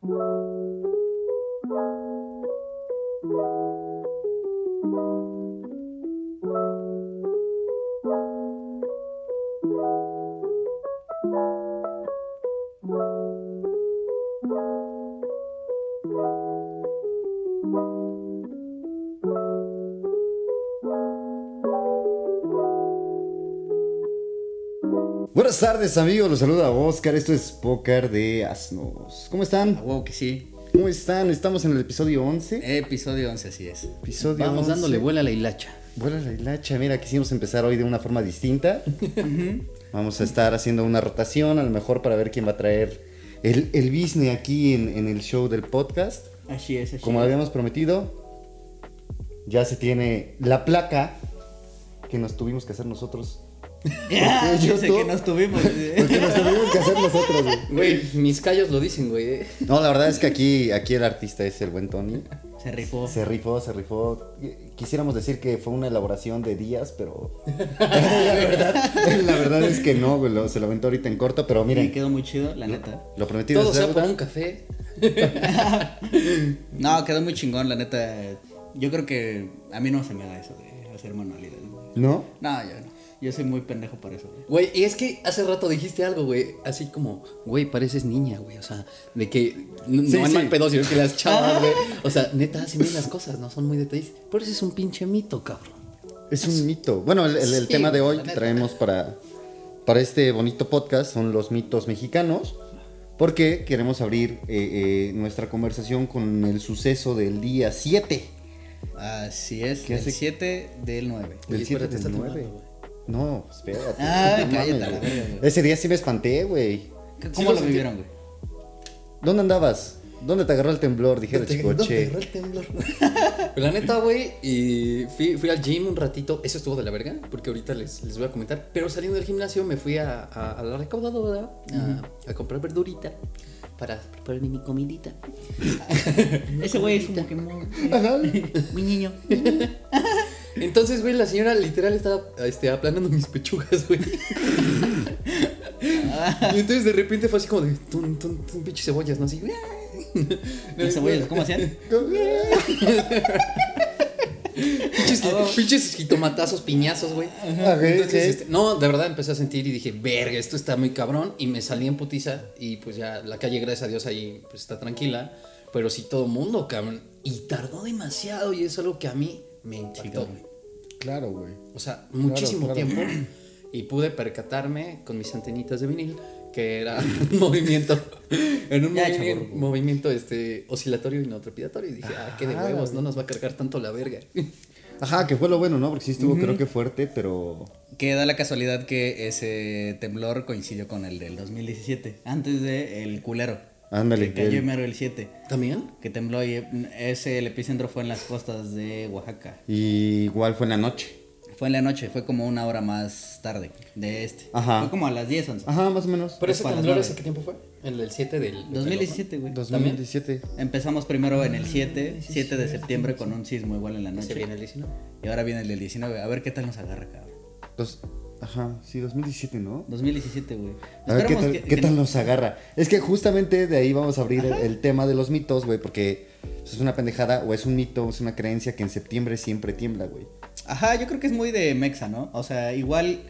Buenas tardes amigos, los saluda Oscar, esto es Póker de Asnos. ¿Cómo están? A huevo que sí. ¿Cómo están? Estamos en el episodio 11. Episodio 11, así es. Episodio Vamos 11. dándole vuela a la hilacha. Vuela la hilacha, mira, quisimos empezar hoy de una forma distinta. Vamos a estar haciendo una rotación, a lo mejor para ver quién va a traer el, el business aquí en, en el show del podcast. Así es, así Como es. habíamos prometido, ya se tiene la placa que nos tuvimos que hacer nosotros. Sé YouTube- que nos tuvimos. Porque nos tuvimos que hacer nosotros, güey. Güey, mis callos lo dicen, güey. eh. No, la verdad es que aquí, aquí el artista es el buen Tony. Se rifó. Se rifó, se rifó. Quisiéramos decir que fue una elaboración de días, pero la verdad, la verdad es que no, güey, lo- se lo aventó ahorita en corto, pero Me miren, quedó muy chido, la neta. lo prometido Todo es sea por un café. No, quedó muy chingón, la neta. Yo creo que a mí no se me da eso de hacer manualidades. güey. ¿No? No, yo no. Yo soy muy pendejo para eso. güey. Güey, y es que hace rato dijiste algo, güey. Así como, güey, pareces niña, güey. O sea, de que no, Sí, en sí. mal pedo, sino que las chavas, güey. O sea, neta, hacen bien las cosas, no son muy detallistas. Pero ese es un pinche mito, cabrón. Es un mito. Bueno, el, el- el Sí, tema de hoy que traemos para, para este bonito podcast son los mitos mexicanos. Porque queremos abrir eh, eh, nuestra conversación con el suceso del día 7. Así es, ¿Qué el hace? 7 del 9. Del Oye, 7 espérate, del está 9. No, espérate. Ay, No cállate mames, a la güey. verga, güey. Ese día sí me espanté, güey. ¿Cómo lo lo sentí. vivieron, güey? ¿Dónde andabas? ¿Dónde te agarró el temblor? Dijera ¿Dónde te Chicoche. agarró el temblor? Pero la neta, güey, y fui, fui al gym un ratito. Eso estuvo de la verga, porque ahorita les, les voy a comentar. Pero saliendo del gimnasio me fui a, a- a la recaudadora a, a comprar verdurita para prepararme mi comidita. Ese güey es como que muy, Ajá. mi niño. Entonces, güey, la señora literal estaba este, aplanando mis pechugas, güey. y entonces de repente fue así como de tun, tun, tun, pinches cebollas, ¿no? Así. ¿Las cebollas cómo hacían? Pinches, pinches jitomatazos, piñazos, güey. Ajá, Entonces, sí. este, no, de verdad empecé a sentir y dije, verga, esto está muy cabrón. Y me salí en putiza. Y pues ya la calle, gracias a Dios, ahí pues está tranquila. Pero sí todo mundo, cabrón. Y tardó demasiado. Y es algo que a mí me impactó. Claro, güey. O sea, muchísimo claro. tiempo. Y pude percatarme con mis antenitas de vinil que era un movimiento. En un Ya, movi- chavorruco. movimiento este, oscilatorio y no trepidatorio. Y dije, ah, qué de huevos, no nos va a cargar tanto la verga. Ajá, que fue lo bueno, ¿no? Porque sí estuvo, creo que fuerte, pero. Que da la casualidad que ese temblor coincidió con el del 2017, antes de el culero. Ándale, Que cayó el- mero el 7. ¿También? Que tembló y ese, el epicentro fue en las costas de Oaxaca. Y igual fue en la noche. Fue en la noche, fue como una hora más tarde de este. Ajá. Fue como a las 10, 11. Ajá, más o menos. Pero Es ese temblor. ¿ese qué tiempo fue? ¿El del 7 del. del 2017, güey. 2017. Empezamos primero en el 7, 7 de septiembre con un sismo igual en la noche. viene el 19. Y ahora viene el del 19. A ver qué tal nos agarra, cabrón. Dos- Ajá, sí, 2017, ¿no? 2017, güey. A ver qué tal, que- qué que- tal nos agarra. Es que justamente de ahí vamos a abrir el, el tema de los mitos, güey, porque es una pendejada o es un mito, es una creencia que en septiembre siempre tiembla, güey. Ajá, yo creo que es muy de Mexa, ¿no? O sea, igual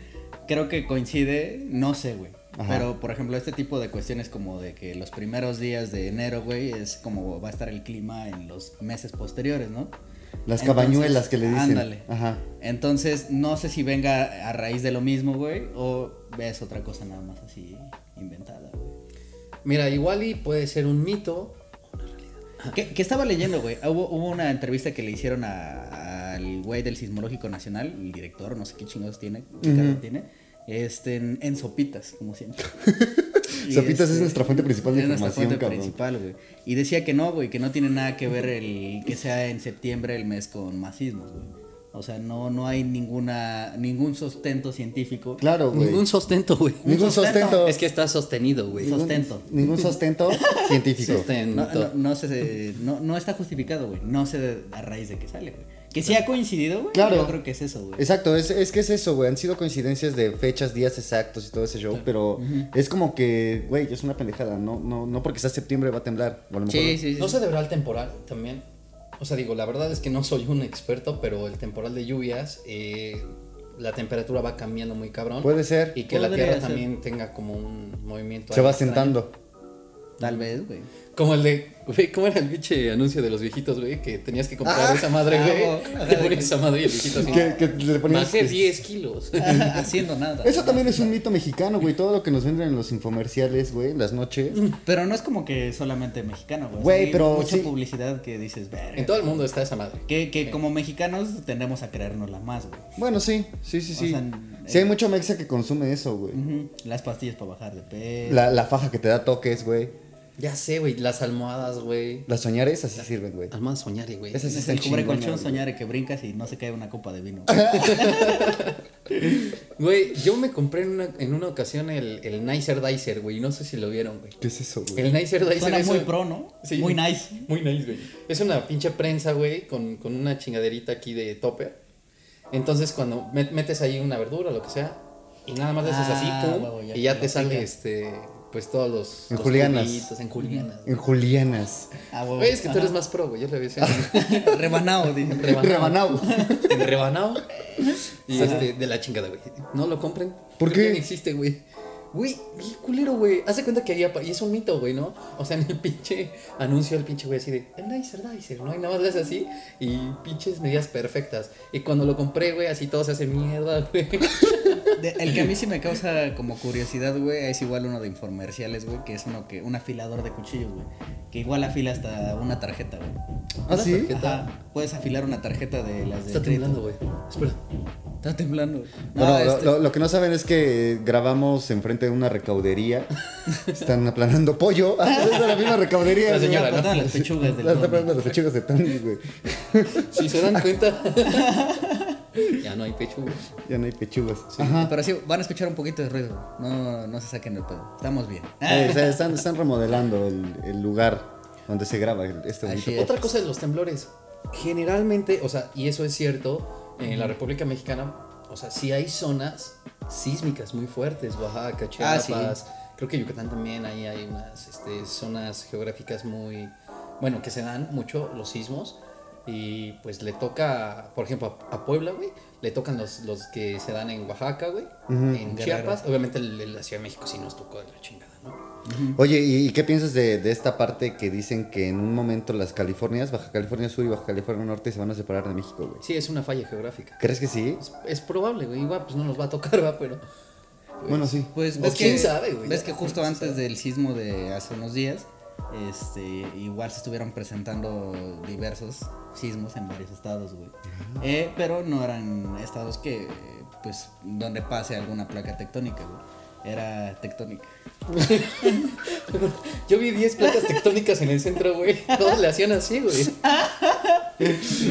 creo que coincide, no sé, güey. Ajá. Pero, por ejemplo, este tipo de cuestiones como de que los primeros días de enero, güey, es como va a estar el clima en los meses posteriores, ¿no? Las Entonces, cabañuelas que le dicen. Ándale. Ajá. Entonces, no sé si venga a raíz de lo mismo, güey, o ves otra cosa nada más así inventada, güey. Mira, igual y puede ser un mito. Que, que estaba leyendo, güey. Hubo, hubo una entrevista que le hicieron al güey del Sismológico Nacional, el director, no sé qué chingados tiene, qué cargo tiene, este, en, en Sopitas, como siempre. Sopitas es este, nuestra fuente principal de es nuestra información, fuente cabrón. principal, güey. Y decía que no, güey, que no tiene nada que ver el que sea en septiembre el mes con más sismos, güey. O sea, no, no hay ninguna, ningún sustento científico. Claro, güey. Ningún sostento, güey. Ningún sustento. sustento. Es que está sostenido, güey. Ningún- sustento. Ningún sustento científico. No, Sustento. no, no se, no, no está justificado, güey. No sé de- a raíz de qué sale, güey. Que sí ha coincidido, güey. Claro. Yo creo que es eso, güey. Exacto, es, es que es eso, güey. Han sido coincidencias de fechas, días exactos y todo ese show, pero es como que, güey, es una pendejada. No, no, no porque sea septiembre va a temblar. o a lo mejor- Sí, sí, sí. ¿No se deberá al temporal también? O sea, digo, la verdad es que no soy un experto, pero el temporal de lluvias, eh, la temperatura va cambiando muy cabrón. Puede ser. Y que la Tierra ser. también tenga como un movimiento. Se va extraño. sentando. Tal vez, güey. Como el de, güey, ¿cómo era el pinche anuncio de los viejitos, güey? Que tenías que comprar Ah, esa madre, ah, güey. oh, Te ponías esa madre y el viejito así. Que, que le ponías- Bajé 10 kilos. Haciendo nada. Eso también es un mito mexicano, güey. Todo lo que nos venden en los infomerciales, güey, en las noches. Pero no es como que solamente mexicano, güey. O Güey, hay pero Mucha sí. publicidad que dices, verga. En todo el mundo está esa madre. Que, que como mexicanos tendemos a creérnosla más, güey. Bueno, sí, sí, sí, O sí. sea, sí, hay eh, mucho mexa que consume eso, güey. Las pastillas para bajar de peso. La, la faja que te da toques, güey. Ya sé, güey, las almohadas, güey. Las soñares así sirven, güey. Almohadas soñare, güey. Esas sí es el cubre colchón güey. soñar que brincas y no se cae una copa de vino. Güey, yo me compré en una, en una ocasión el, el Nicer Dicer, güey. No sé si lo vieron, güey. ¿Qué es eso, güey? El Nicer Dicer Suena es muy un- pro, ¿no? Sí. Muy nice. Muy nice, güey. Es una pinche prensa, güey, con, con una chingaderita aquí de topper. Entonces, cuando met- metes ahí una verdura o lo que sea, y nada más le haces así, Ah, pum, huevo, ya y ya te sale, pica. este, pues todos los. En los julianas. cubitos, En julianas. En Julianas. Ah, huevo. Güey, es que tú eres más pro, güey. Yo le decía. Rebanado, dice. Rebanao. En rebanado. Y este, de la chingada, güey. No lo compren. ¿Por qué? ni existe, güey. Güey, bien culero, güey. Hace cuenta que ahí apa- y es un mito, güey, ¿no? O sea, en el pinche anuncio el pinche güey así de, el Nicer, Nicer, ¿no? Y nada más le hace así y pinches medidas perfectas. Y cuando lo compré, güey, así todo se hace mierda, güey. De- el que a mí sí me causa como curiosidad, güey, es igual uno de infomerciales, güey, que es uno que, un afilador de cuchillos, güey. Que igual afila hasta una tarjeta, güey. ¿Ah, sí? tarjeta. Ajá, puedes afilar una tarjeta de las de Está temblando, güey. Espera. Está temblando. No, Bueno, lo- este- lo, lo que no saben es que grabamos enfrente de una recaudería. Están aplanando pollo. Ah, es de la misma recaudería. La señora, todas las pechugas del La está Tony. aplanando las pechugas de Tony, güey. Si se dan cuenta. ya no hay pecho, güey. Ya no hay pechugas. Pero sí, van a escuchar un poquito de ruido. No, no se saquen el pedo. Estamos bien. Eh, o sea, están, están remodelando el, el lugar donde se graba este bonito es. Otra cosa de los temblores. Generalmente, o sea, y eso es cierto, en la República Mexicana, o sea, sí hay zonas sísmicas muy fuertes, Oaxaca, Ah, sí. Chiapas, creo que Yucatán también, ahí hay unas este, zonas geográficas muy, bueno, que se dan mucho los sismos. Y pues le toca, por ejemplo, a, a Puebla, güey, le tocan los, los que se dan en Oaxaca, güey, en. Chiapas. Obviamente la Ciudad de México sí nos tocó de la chingada. Oye, ¿y, qué piensas de, de esta parte que dicen que en un momento las Californias, Baja California Sur y Baja California Norte se van a separar de México, güey? Sí, es una falla geográfica. ¿Crees que sí? Es, es probable, güey. Igual, pues no nos va a tocar, va, pero. pues, Bueno, sí. Pues O ves quién que, sabe, güey. ves que justo antes del sismo de hace unos días, este, igual se estuvieron presentando diversos sismos en varios estados, güey. Eh, pero no eran estados que, pues, donde pase alguna placa tectónica, güey. Era tectónica. Yo vi 10 placas tectónicas en el centro, güey. Todos le hacían así, güey.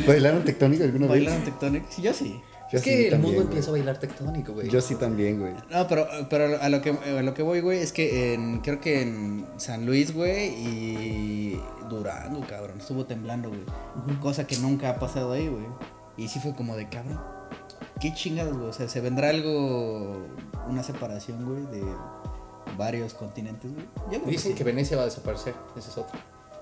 ¿Bailaron tectónica alguna vez? ¿Bailaron tectónica? Sí, yo sí. Yo es sí que el mundo güey. empezó a bailar tectónico, güey. Yo sí también, güey. No, pero, pero a lo que a lo que voy, güey, es que en, creo que en San Luis, güey, y Durango, cabrón, estuvo temblando, güey. Cosa que nunca ha pasado ahí, güey. Y sí fue como de, cabrón, qué chingados, güey. O sea, se vendrá algo, una separación, güey, de varios continentes, güey. Dicen sí. que Venecia va a desaparecer. Ese es otro.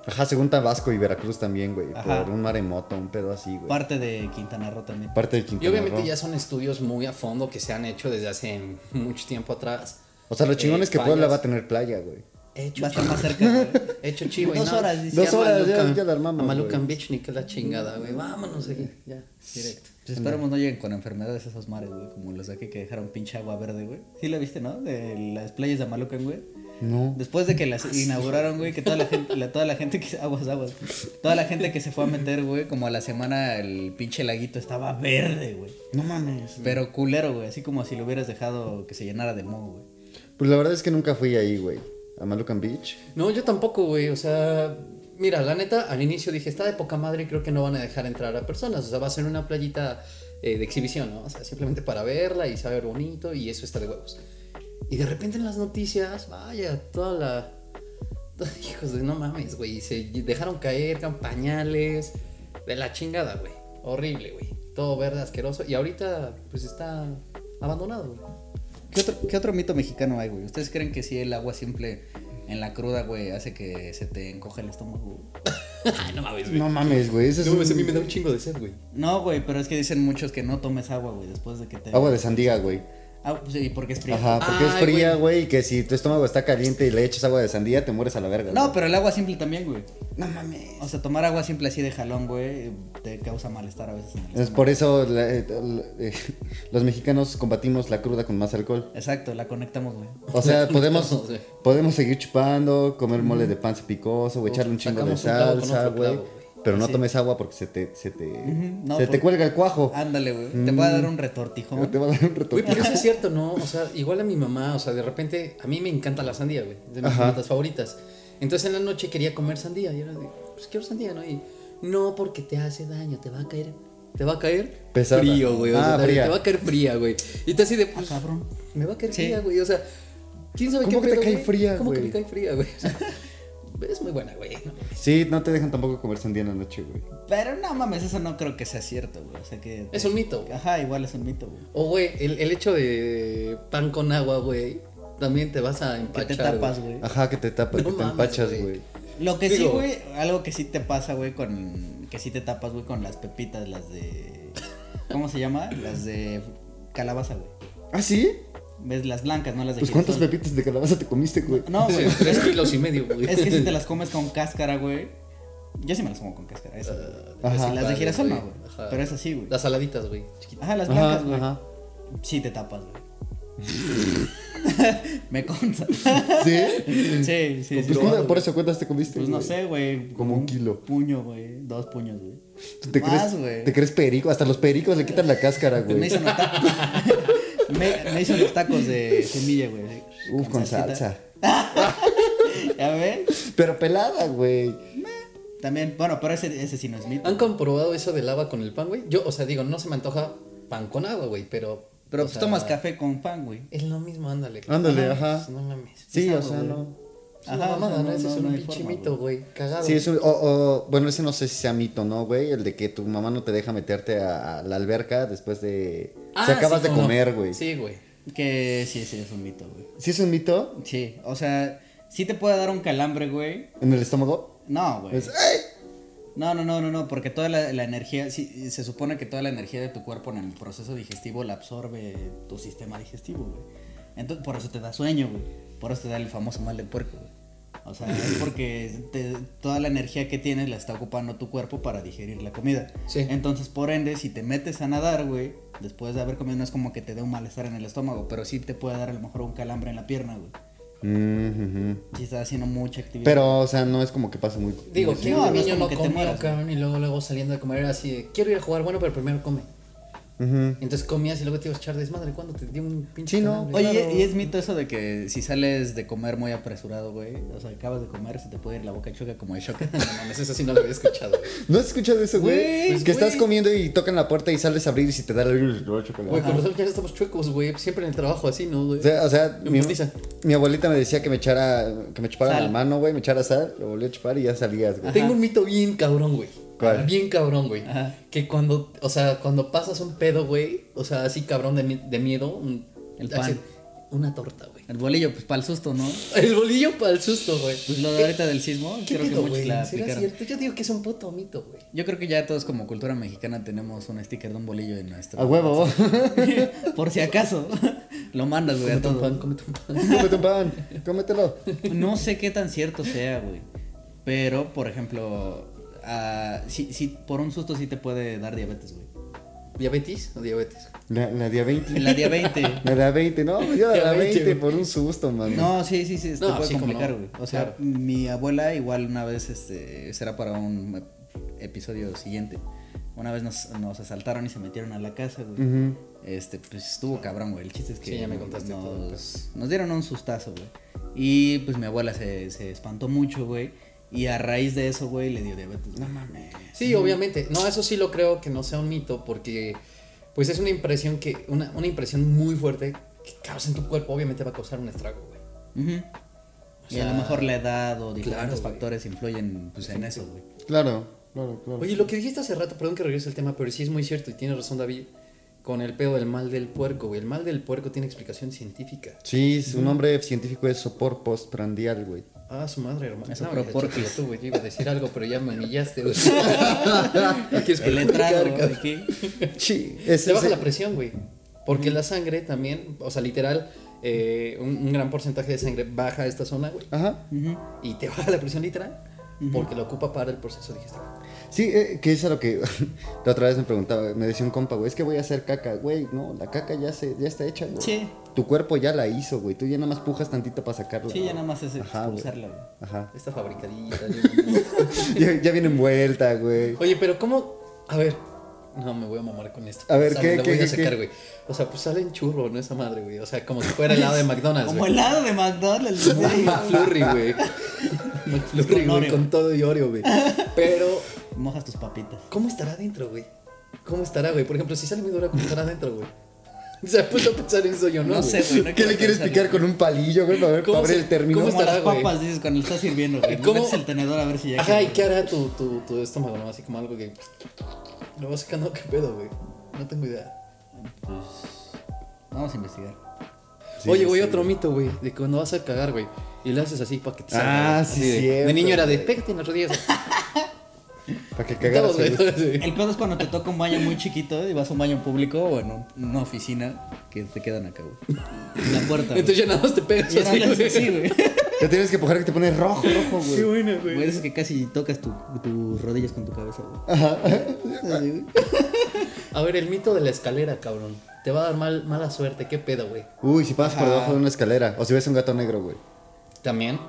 Ajá, según Tabasco y Veracruz también, güey. Ajá. Por un maremoto, un pedo así, güey. Parte de Quintana Roo también. Parte del Y Quintana obviamente Roo. ya son estudios muy a fondo que se han hecho desde hace mucho tiempo atrás. O sea, lo chingón Eh, es que. Puebla va a tener playa, güey. Hecho Va a estar más cerca, güey. Hecho chivo. y Dos horas, dice. Dos horas, ya- Malucan- ya la armamos, a Malucan güey. Beach, ni que la chingada, güey. Vámonos aquí. Ya, directo. Pues esperemos no lleguen con enfermedades esos mares, güey, como los de aquí que dejaron pinche agua verde, güey. Sí la viste, ¿no? De las playas de Malucan, güey. No. Después de que las inauguraron, güey, que toda la gente, la- toda la gente que aguas, aguas. Toda la gente que se fue a meter, güey, como a la semana el pinche laguito estaba verde, güey. No mames. Pero culero, güey, así como si lo hubieras dejado que se llenara de moho, güey. Pues la verdad es que nunca fui ahí, güey. A Malucan Beach. No, yo tampoco, güey. O sea, mira, la neta, al inicio dije, está de poca madre creo que no van a dejar entrar a personas. O sea, va a ser una playita eh, de exhibición, ¿no? O sea, simplemente para verla y saber bonito y eso está de huevos. Y de repente en las noticias, vaya, toda la... Hijos de no mames, güey. Se dejaron caer campañales de la chingada, güey. Horrible, güey. Todo verde, asqueroso. Y ahorita, pues está abandonado, güey. ¿Qué otro, ¿Qué otro mito mexicano hay, güey? ¿Ustedes creen que si el agua simple en la cruda, güey, hace que se te encoge el estómago? güey? Ay, no mames, No mames, güey. Eso es No, un- a mí me da un chingo de sed, güey. No, güey, pero es que dicen muchos que no tomes agua, güey, después de que te... agua de sandía, güey. Ah, sí, porque es fría. Ajá, porque es fría, güey. güey, y que si tu estómago está caliente y le echas agua de sandía, te mueres a la verga. No, güey. pero el agua simple también, güey. No mames. O sea, tomar agua simple así de jalón, güey, te causa malestar a veces en el Es estómago. por eso la- eh, eh, los mexicanos combatimos la cruda con más alcohol. Exacto, la conectamos, güey. O sea, podemos, güey. podemos seguir chupando, comer mole de panza picoso, o echarle un chingo de salsa, güey. Güey. Pero no Sí. tomes agua porque se te, se te, no, se te cuelga el cuajo. Ándale, güey. Te va a dar un retortijón. Te va a dar un Güey, retorno. pero eso es cierto, ¿no? O sea, igual a mi mamá, o sea, de repente, a mí me encanta la sandía, güey. De mis frutas favoritas. Entonces en la noche quería comer sandía. Y era de, pues quiero sandía, ¿no? Y no porque te hace daño, te va a caer. Te va a caer Pesada. frío, güey. O sea, Ah, te- fría. te va a caer fría, güey. Y te así de, Ah, pues, cabrón. me va a caer Sí. fría, güey. O sea, ¿quién sabe ¿Cómo qué que te pedo, cae güey? fría, ¿Cómo que güey? me cae fría, güey? O sea, es muy buena, güey. No. Sí, no te dejan tampoco comer sandía en la noche, güey. Pero no mames, eso no creo que sea cierto, güey. O sea que. Es un mito, güey. Ajá, igual es un mito, güey. O, güey, el, el hecho de pan con agua, güey, también te vas a Que empachar. te tapas, güey. Ajá, que te tapas, No que te empachas, güey. güey. Lo que sí, güey, algo que sí te pasa, güey, con. Que sí te tapas, güey, con las pepitas, las de. ¿Cómo se llama? Las de calabaza, güey. ¿Ah, sí? ¿Ves? Las blancas, no las de Pues ¿cuántas pepitas de calabaza te comiste, güey? No, güey. Sí, tres kilos y medio, güey. Es que si te las comes con cáscara, güey. Yo sí me las como con cáscara, esas. güey. Ajá. las de girasol no, güey. güey. Pero es así, güey. Las saladitas, güey. Ajá, las blancas, güey. ajá. Sí te tapas, güey. me consta. ¿Sí? sí, sí, sí. Pues, ¿cuántas- por eso, ¿cuántas te comiste? Pues no güey? sé, güey. Como un kilo. Puño, güey. Dos puños, güey. ¿Te, Más, crees, güey. ¿Te crees perico? Hasta los pericos le quitan la cáscara, Pues me güey. hizo tacos. Me, me hizo unos tacos de semilla, güey. Uf, con salsa. ¿Ya ves? Pero pelada, güey. También, bueno, pero ese, ese sí no es mito. ¿Han comprobado eso del agua con el pan, güey? Yo, o sea, digo, no se me antoja pan con agua, güey, pero. Pero pues sea, tomas café con pan, güey. Es lo mismo, ándale. Ándale, Ajá, No mames. Sí, o sea, no. Es una Ajá, mamada, ¿no? no- Ese es un pinche forma, mito, güey. Cagado. Sí, es un, o, o, bueno, ese no sé si sea mito, ¿no, güey? El de que tu mamá no te deja meterte a, a la alberca después de... Ah, si acabas sí, de comer, güey. Sí, güey. Que sí, sí, es un mito, güey. ¿Sí es un mito? Sí, o sea, sí te puede dar un calambre, güey. ¿En el estómago? No, güey. Es- ¡ay! No, no, no, no, no, porque toda la, la energía, sí, se supone que toda la energía de tu cuerpo en el proceso digestivo la absorbe tu sistema digestivo, güey. Entonces, por eso te da sueño, güey. Por eso te da el famoso mal del puerco, güey. O sea, es porque te- toda la energía que tienes la está ocupando tu cuerpo para digerir la comida. Sí. Entonces, por ende, si te metes a nadar, güey, después de haber comido, no es como que te dé un malestar en el estómago, pero sí te puede dar a lo mejor un calambre en la pierna, güey. Mm. Si estás haciendo mucha actividad. Pero, o sea, no es como que pase muy... Digo, muy- que No, un no niño no que te comió, mueras, cabrón, y luego, luego saliendo de comer era así de, quiero ir a jugar, bueno, pero primero come. Entonces comías y luego te ibas a echar desmadre. ¿Cuándo te dio un pinche Sí, no. Oye, Claro. y es mito eso de que si sales de comer muy apresurado, güey, o sea, acabas de comer, se te puede ir la boca choca como de choque. No mames, eso sí no lo había escuchado, güey. ¿No has escuchado eso, güey? Que güey. estás comiendo y tocan la puerta y sales a abrir y si te da el... Güey, con nosotros ya estamos chuecos, güey. Siempre en el trabajo así, ¿no, güey? O sea, o sea, mi, abuelita me decía que me echara, que me chupara Sal. la mano, güey, me echara sal, lo volví a chupar y ya salías, güey. Tengo un mito bien cabrón, güey. ¿Cuál? Bien cabrón, güey. Ajá. Que cuando, o sea, cuando pasas un pedo, güey, o sea, así cabrón de, de miedo, un, El así, pan. una torta, güey. El bolillo, pues para el susto, ¿no? El bolillo para el susto, güey. Pues lo de ahorita del sismo, ¿Qué creo que pedo, muchos güey? la ¿Será aplicaron. cierto? Yo digo que es un puto mito, güey. Yo creo que ya todos como cultura mexicana tenemos un sticker de un bolillo en nuestro. A huevo. Por si acaso. Lo mandas, güey, a pan, cómete un pan. Cómete un pan, cómetelo. No sé qué tan cierto sea, güey. Pero, por ejemplo, ah, sí, sí, por un susto sí te puede dar diabetes, güey. ¿Diabetes o diabetes? La, la día 20. La día 20. La día 20, no, yo la Día 20 20, güey. por un susto, man. No, sí, sí, sí, te No, puede sí, complicar, no. güey. O sea, Claro. mi abuela igual una vez, este, será para un episodio siguiente. Una vez nos, nos asaltaron y se metieron a la casa, güey. Este, pues estuvo cabrón, güey. El chiste es que Sí, ya me contaste todo el nos, nos dieron un sustazo, güey. Y pues mi abuela se, se espantó mucho, güey. Y a raíz de eso, güey, le dio diabetes. No mames. Sí, obviamente. No, eso sí lo creo que no sea un mito porque pues es una impresión que una, una impresión muy fuerte que causa en tu cuerpo, obviamente va a causar un estrago, güey. Ujú. O y a lo sea, mejor la edad o diferentes claro, güey. factores influyen pues, en eso, güey. Claro. claro, claro. Oye, lo que dijiste hace rato, perdón que regrese el tema, pero sí es muy cierto y tiene razón David con el pedo del mal del puerco, güey. El mal del puerco tiene explicación científica. Sí, su nombre científico es sopor postprandial, güey. Ah, su madre, hermano. Eso, No, pero ya, ¿por chútalo qué? tú, güey. Yo iba a decir algo, pero ya me humillaste, güey. No quieres El entrado, aquí. Sí, ese Te baja es- la presión, güey. Porque la sangre también, o sea, literal, eh, un, un gran porcentaje de sangre baja a esta zona, güey. Ajá. Y te baja la presión literal. Porque lo ocupa para el proceso digestivo. Sí, eh, que es a lo que la otra vez me preguntaba, me decía un compa, güey, es que voy a hacer caca, güey, no, la caca ya se ya está hecha, güey. Sí. Tu cuerpo ya la hizo, güey, tú ya nada más pujas tantito para sacarla. Sí, ya nada más es Ajá, güey. expulsarla, güey. Ajá. Esta fabricadita. ya, ya viene envuelta, güey. Oye, pero ¿cómo? A ver. No, me voy a mamar con esto. A ver, O sea, ¿qué, qué, voy qué, a sacar, güey. O sea, pues sale en churro, no esa madre, güey. O sea, como si fuera helado de McDonald's, Como güey. helado de McDonald's. sí. McFlurry, güey. McFlurry, Con güey, con todo y Oreo, güey. Pero, Mojas tus papitas. ¿cómo estará adentro, güey? ¿Cómo estará, güey? Por ejemplo, si sale muy dura, ¿cómo estará adentro, güey? O sea, puedo pensar en eso yo, ¿no? No güey? sé, güey. no ¿Qué le quieres picar güey. con un palillo, güey, para ver, ¿Cómo para se- el término? cómo estará, las güey? papas, dices, cuando lo estás sirviendo, güey. ¿Cómo? Metes el tenedor a ver si ya Ajá, ¿y qué hará tu, tu, tu estómago, no? Así como algo que... Lo vas sacando, ¿qué pedo, güey? No tengo idea. Pues, vamos a investigar. Sí, Oye, güey, sí. otro mito, güey, de cuando vas a cagar, güey, y le haces así para que te Ah, salga. güey. sí, de, cierto, de niño era de, güey. pégate en las rodillas. Para que cagaras. Güey, güey. El pedo es cuando te toca un baño muy chiquito y vas a un baño público o en un- una oficina que te quedan acá, güey. En la puerta. güey. Entonces ya nada más te pegas así, güey. Sí, güey. Te tienes que pujar que te pone rojo, rojo, güey. bueno, Güey, es que casi tocas tu- tus rodillas con tu cabeza, güey. Así, güey. A ver, el mito de la escalera, cabrón. Te va a dar mal, mala suerte, ¿qué pedo, güey? Uy, si pasas por Ajá. debajo de una escalera. O si ves un gato negro, güey. También.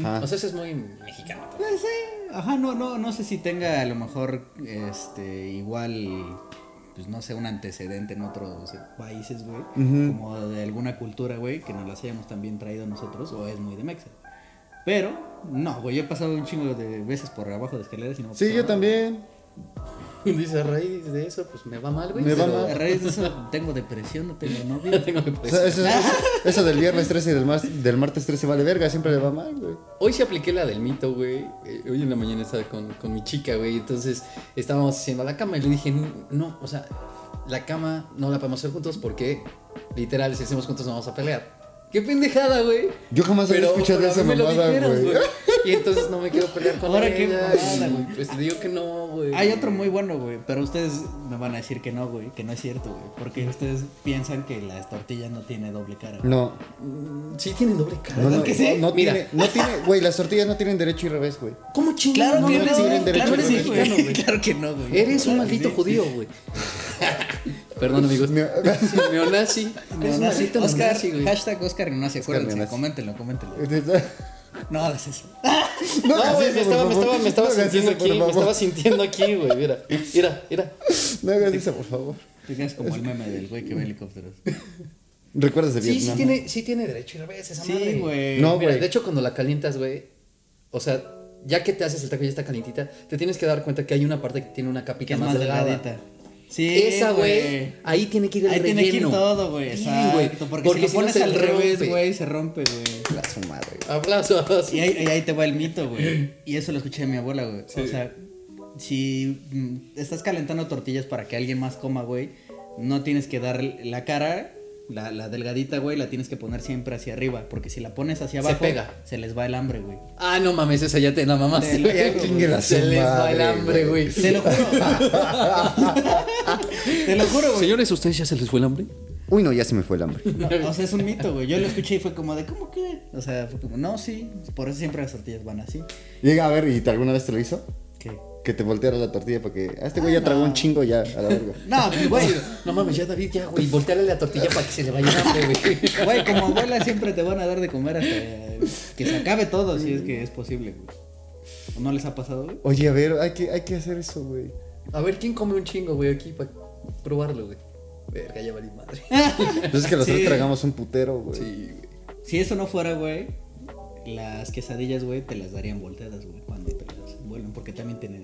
Ajá. O sea, eso es muy mexicano. ¿no? Pues sí, ajá, no, no, no sé si tenga a lo mejor, este, igual, pues no sé, un antecedente en otros países, güey, como de alguna cultura, güey, que nos las hayamos también traído nosotros, o es muy de Mexa. Pero, no, güey, yo he pasado un chingo de veces por abajo de escaleras y no Sí, yo también. Dice, a raíz de eso, pues me va mal, güey. Me va mal. A raíz de eso tengo depresión, no tengo novio. Ya tengo O depresión. sea, eso, eso- eso del viernes 13 y del, mar- del martes 13 vale verga, siempre le va mal, güey. Hoy sí apliqué la del mito, güey. Eh, Hoy en la mañana estaba con, con mi chica, güey. Entonces estábamos haciendo la cama y le dije, no, o sea, la cama no la podemos hacer juntos porque, literal, si hacemos juntos nos vamos a pelear. ¡Qué pendejada, güey! Yo jamás había escuchado pero a esa mamada, güey. Y entonces no me quiero pelear con Ahora ella. qué mamada, y, güey. Pues le digo que no, güey. Hay otro muy bueno, güey, pero ustedes me van a decir que no, güey, que no es cierto, güey, porque ustedes piensan que las tortillas no tiene doble cara. güey. No, Mm, Sí tienen doble cara. no, no, que sí? no Mira. tiene, no tiene, güey, las tortillas no tienen derecho y revés, güey. ¿Cómo chingados? Claro no, que no, tienen derecho claro mexicano, güey. Claro que no, güey. Eres un maldito sí. judío, güey. Perdón, amigos. Neo- Neonazi. Neonazi. Oscar, neonazi, güey. hashtag Oscar Neonazi, acuérdense, Neonazi. coméntenlo, coméntenlo. No No hagas eso. No, güey, me estaba, me estaba, me estaba No sintiendo eso, aquí, me estaba sintiendo aquí, güey. Mira, mira, mira. No hagas eso, por favor. Te quedas como el meme del güey que ve helicópteros. ¿Recuerdas de Sí, sí Vietnam? tiene, sí tiene derecho y revés esa Sí, madre. güey. No, Mira, güey. de hecho, cuando la calientas, güey, o sea, ya que te haces el taco y ya está calientita, te tienes que dar cuenta que hay una parte que tiene una capita Que es más, más delgada. delgadita. Sí, Esa, güey, ahí tiene que ir el Ahí tiene que ir relleno. todo, güey. Sí, Exacto. güey, Porque, porque si si lo pones se al revés, güey, se rompe, güey. La su madre. Aplausos. Y ahí, y ahí te va el mito, güey. Y eso lo escuché de mi abuela, güey. O sea, si mm, estás calentando tortillas para que alguien más coma, güey, no tienes que dar la cara, la, la delgadita, güey, la tienes que poner siempre hacia arriba. Porque si la pones hacia Se abajo, pega. se les va el hambre, güey. Ah, no mames, esa ya te la lo güey. la Se les va el hambre, güey. Te lo juro. te lo juro, güey. Señores, ¿ustedes ya se les fue el hambre? Uy, no, ya se me fue el hambre. No, o sea, es un mito, güey. Yo lo escuché y fue como de, ¿cómo que? O sea, fue como, no, sí. Por eso siempre las tortillas van así. Llega a ver, ¿y te alguna vez te lo hizo? Que te volteara la tortilla para que. Ah, este güey ya no. tragó un chingo ya, a la verga. No, güey. No mames, ya David, ya, güey. Volteale la tortilla para que se le vaya hambre, güey. Güey, como abuela siempre te van a dar de comer hasta que se acabe todo, si es que es posible, güey. ¿O no les ha pasado, güey? Oye, a ver, hay que, hay que hacer eso, güey. A ver, ¿quién come un chingo, güey, aquí para probarlo, güey? Verga, ya valí madre. Entonces es que nosotros Sí. tragamos un putero, güey. Sí, güey. Si eso no fuera, güey, las quesadillas, güey, te las darían volteadas, güey, cuando te las vuelven, porque también tiene doble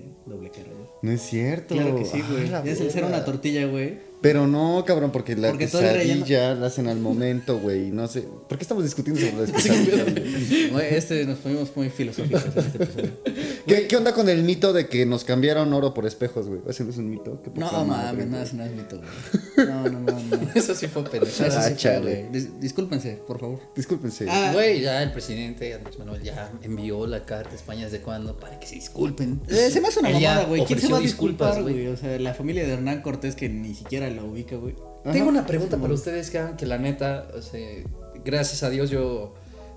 cara, güey. No es cierto. Claro que sí, güey. Ah, la es el ser una tortilla, güey. Pero no, cabrón, porque la Porque quesadilla la hacen al momento, güey. No sé. ¿Por qué estamos discutiendo sobre güey? Güey, Este nos fuimos muy filosóficos en este episodio. ¿Qué, ¿Qué onda con el mito de que nos cambiaron oro por espejos, güey? ¿Ese no es un mito? Qué No mames, no, no es mito, güey. No, no, no. Eso sí fue pendejo. Eso Ah, sí fue. Dis- discúlpense, por favor. Discúlpense. Ah. Güey, ya el presidente Andrés Manuel ya envió la carta a España desde cuándo para que se disculpen. Eh, se me hace una Él mamada, güey. ¿Quién se va a disculpas, disculpar, güey? O sea, la familia de Hernán Cortés que ni siquiera la ubica, güey. Tengo una pregunta para ustedes que que la neta, o sea, gracias a Dios yo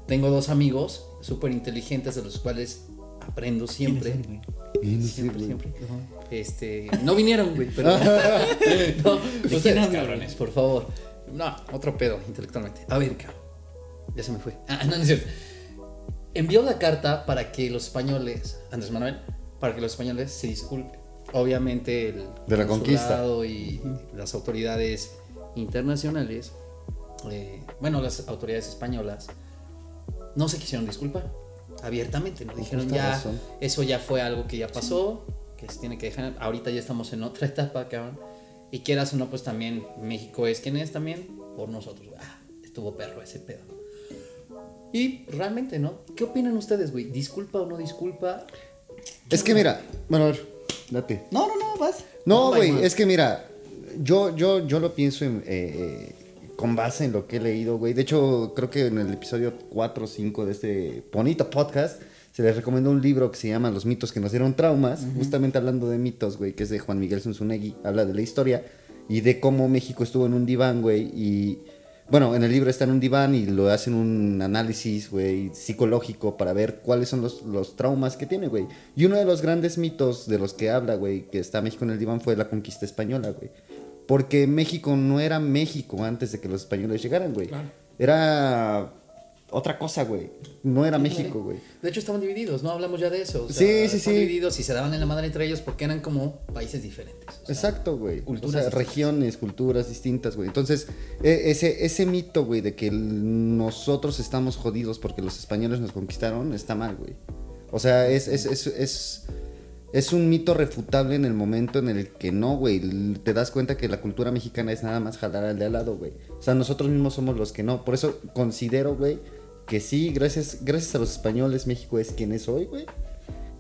tengo dos amigos súper inteligentes de los cuales aprendo siempre. Siempre, güey. siempre. Este, no vinieron, güey, pero no, quién ustedes, habla, cabrones, por favor. No, otro pedo intelectualmente. A ver, cabrón. Ya se me fue. Ah, no, no es cierto. Envió la carta para que los españoles, Andrés Manuel, para que los españoles se disculpen. Obviamente el De la conquista. y las autoridades internacionales, eh, bueno, las autoridades españolas, no se quisieron disculpar abiertamente, ¿no? Dijeron ya, razón. eso ya fue algo que ya pasó, que se tiene que dejar, ahorita ya estamos en otra etapa, cabrón, y quieras o no, pues también México es quien es también por nosotros, ah, estuvo perro ese pedo. Y realmente, ¿no? ¿Qué opinan ustedes, güey? ¿Disculpa o no disculpa? Es que mira, bueno, a ver, date. No, no, no, vas. No, No, güey, man. es que mira, yo, yo, yo lo pienso en, eh, eh, con base en lo que he leído, güey. De hecho, creo que en el episodio 4 o 5 de este bonito podcast se les recomendó un libro que se llama Los mitos que nos dieron traumas, justamente hablando de mitos, güey, que es de Juan Miguel Zunzunegui, habla de la historia y de cómo México estuvo en un diván, güey, y bueno, en el libro está en un diván y lo hacen un análisis, güey, psicológico para ver cuáles son los, los traumas que tiene, güey. Y uno de los grandes mitos de los que habla, güey, que está México en el diván fue la conquista española, güey. Porque México no era México antes de que los españoles llegaran, güey. Claro. Era otra cosa, güey. No era México, güey. De hecho, estaban divididos, ¿no? Hablamos ya de eso. o sea, Sí, sí, estaban sí. divididos y se daban en la madre entre ellos porque eran como países diferentes. o sea, Exacto, güey. O culturas sea, regiones, culturas distintas, güey. Entonces, e- ese, ese mito, güey, de que nosotros estamos jodidos porque los españoles nos conquistaron, está mal, güey. O sea, es, es, es, es, es un mito refutable en el momento en el que no, güey. Te das cuenta que la cultura mexicana es nada más jalar al de al lado, güey. O sea, nosotros mismos somos los que no. Por eso considero, güey, que sí, gracias, gracias a los españoles, México es quien es hoy, güey.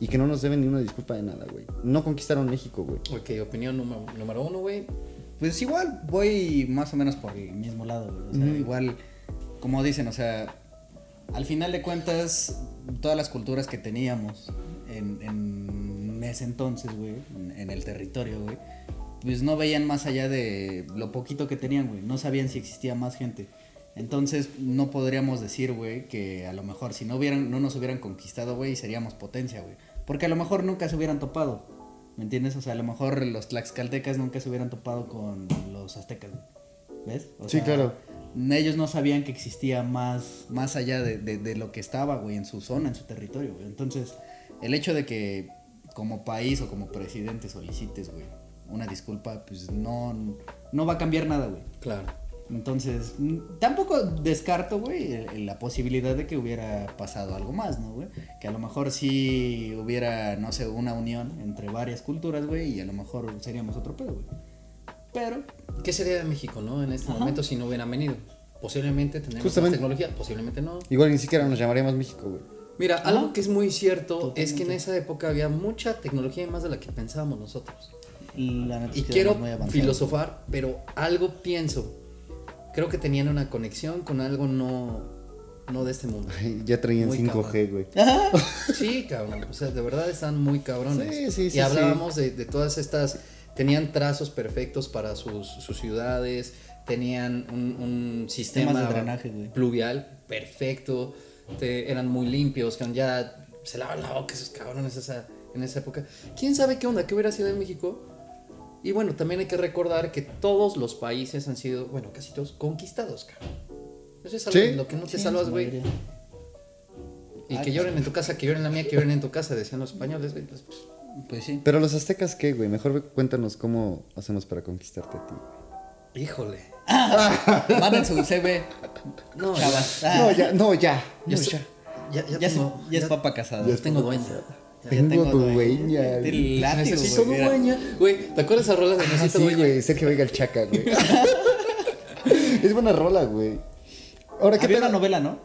Y que no nos deben ni una disculpa de nada, güey. No conquistaron México, güey. Ok, opinión número, número uno, güey. Pues igual voy más o menos por el mismo lado, güey. O sea, igual, como dicen, o sea, al final de cuentas, todas las culturas que teníamos en, en ese entonces, güey, en, en el territorio, güey, pues no veían más allá de lo poquito que tenían, güey. No sabían si existía más gente. Entonces, no podríamos decir, güey, que a lo mejor si no hubieran, no nos hubieran conquistado, güey, seríamos potencia, güey. Porque a lo mejor nunca se hubieran topado. ¿Me entiendes? O sea, a lo mejor los tlaxcaltecas nunca se hubieran topado con los aztecas, güey. ¿Ves? O Sí, sea, claro. Ellos no sabían que existía más, más allá de, de- de lo que estaba, güey, en su zona, en su territorio, güey. Entonces, el hecho de que como país o como presidente solicites, güey, una disculpa, pues no, no va a cambiar nada, güey. Claro. Entonces, mm, tampoco descarto, güey, la posibilidad de que hubiera pasado algo más, ¿no, güey? Que a lo mejor sí hubiera, no sé, una unión entre varias culturas, güey, y a lo mejor seríamos otro pedo, güey. Pero, ¿Qué sería de México, no? En este Ajá. momento si no hubieran venido. Posiblemente tendríamos más tecnología, posiblemente no. Igual ni siquiera nos llamaríamos México, güey. Mira, Ajá. algo que es muy cierto es que en Totalmente. esa época había mucha tecnología y más de la que pensábamos nosotros. la Y quiero filosofar, pero algo pienso. Creo que tenían una conexión con algo no, no de este mundo. Ay, ya traían Muy 5G, güey. Sí, cabrón. O sea, de verdad están muy cabrones. Sí, sí, sí, Y hablábamos de, de todas estas. Tenían trazos perfectos para sus, sus ciudades. Tenían un, un sistema de drenaje, güey. pluvial perfecto. te- eran muy limpios. Que ya se lavan la boca esos cabrones esa, en esa época. ¿Quién sabe qué onda? ¿Qué hubiera sido en México? Y bueno, también hay que recordar que todos los países han sido, bueno, casi todos, conquistados, cabrón. Eso es algo Sí. de lo que no te Sí, salvas, güey. Y que lloren en tu casa, que lloren en la mía, que lloren en tu casa, decían los españoles, güey. Pues, pues, Pues sí. Pero los aztecas, ¿qué, güey? Mejor cuéntanos cómo hacemos para conquistarte a ti. híjole. Manden su CV, No, chavas. Ah, No, ya, no, ya. ya, no, ya. ya, ya ya, tengo, es, ya es papa casada. ya tengo dueña. Tengo tu dueña. látigo, Necesito güey, dueña. Güey, ¿te acuerdas esa rola de Ah, Necesito sí, dueña? güey. Sergio Vega el Chaca, güey. es buena rola, güey. Ahora, ¿qué Había una novela, ¿no?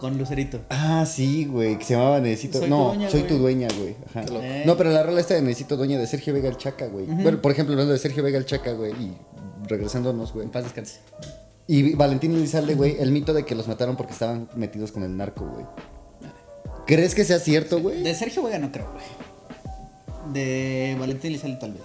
Con Lucerito. Ah, sí, güey, que se llamaba Necesito. Soy tu no, dueña, soy güey. tu dueña, güey. Ajá. Qué loco. Eh. No, pero la rola esta de Necesito Dueña de Sergio Vega el Chaca, güey. Bueno, por ejemplo, hablando de Sergio Vega el Chaca, güey, y regresándonos, güey. En paz descanse. Y Valentín Elizalde, güey, el mito de que los mataron porque estaban metidos con el narco, güey. ¿Crees que sea cierto, güey? De Sergio Vega no creo, güey. De Valentín Elizalde tal vez.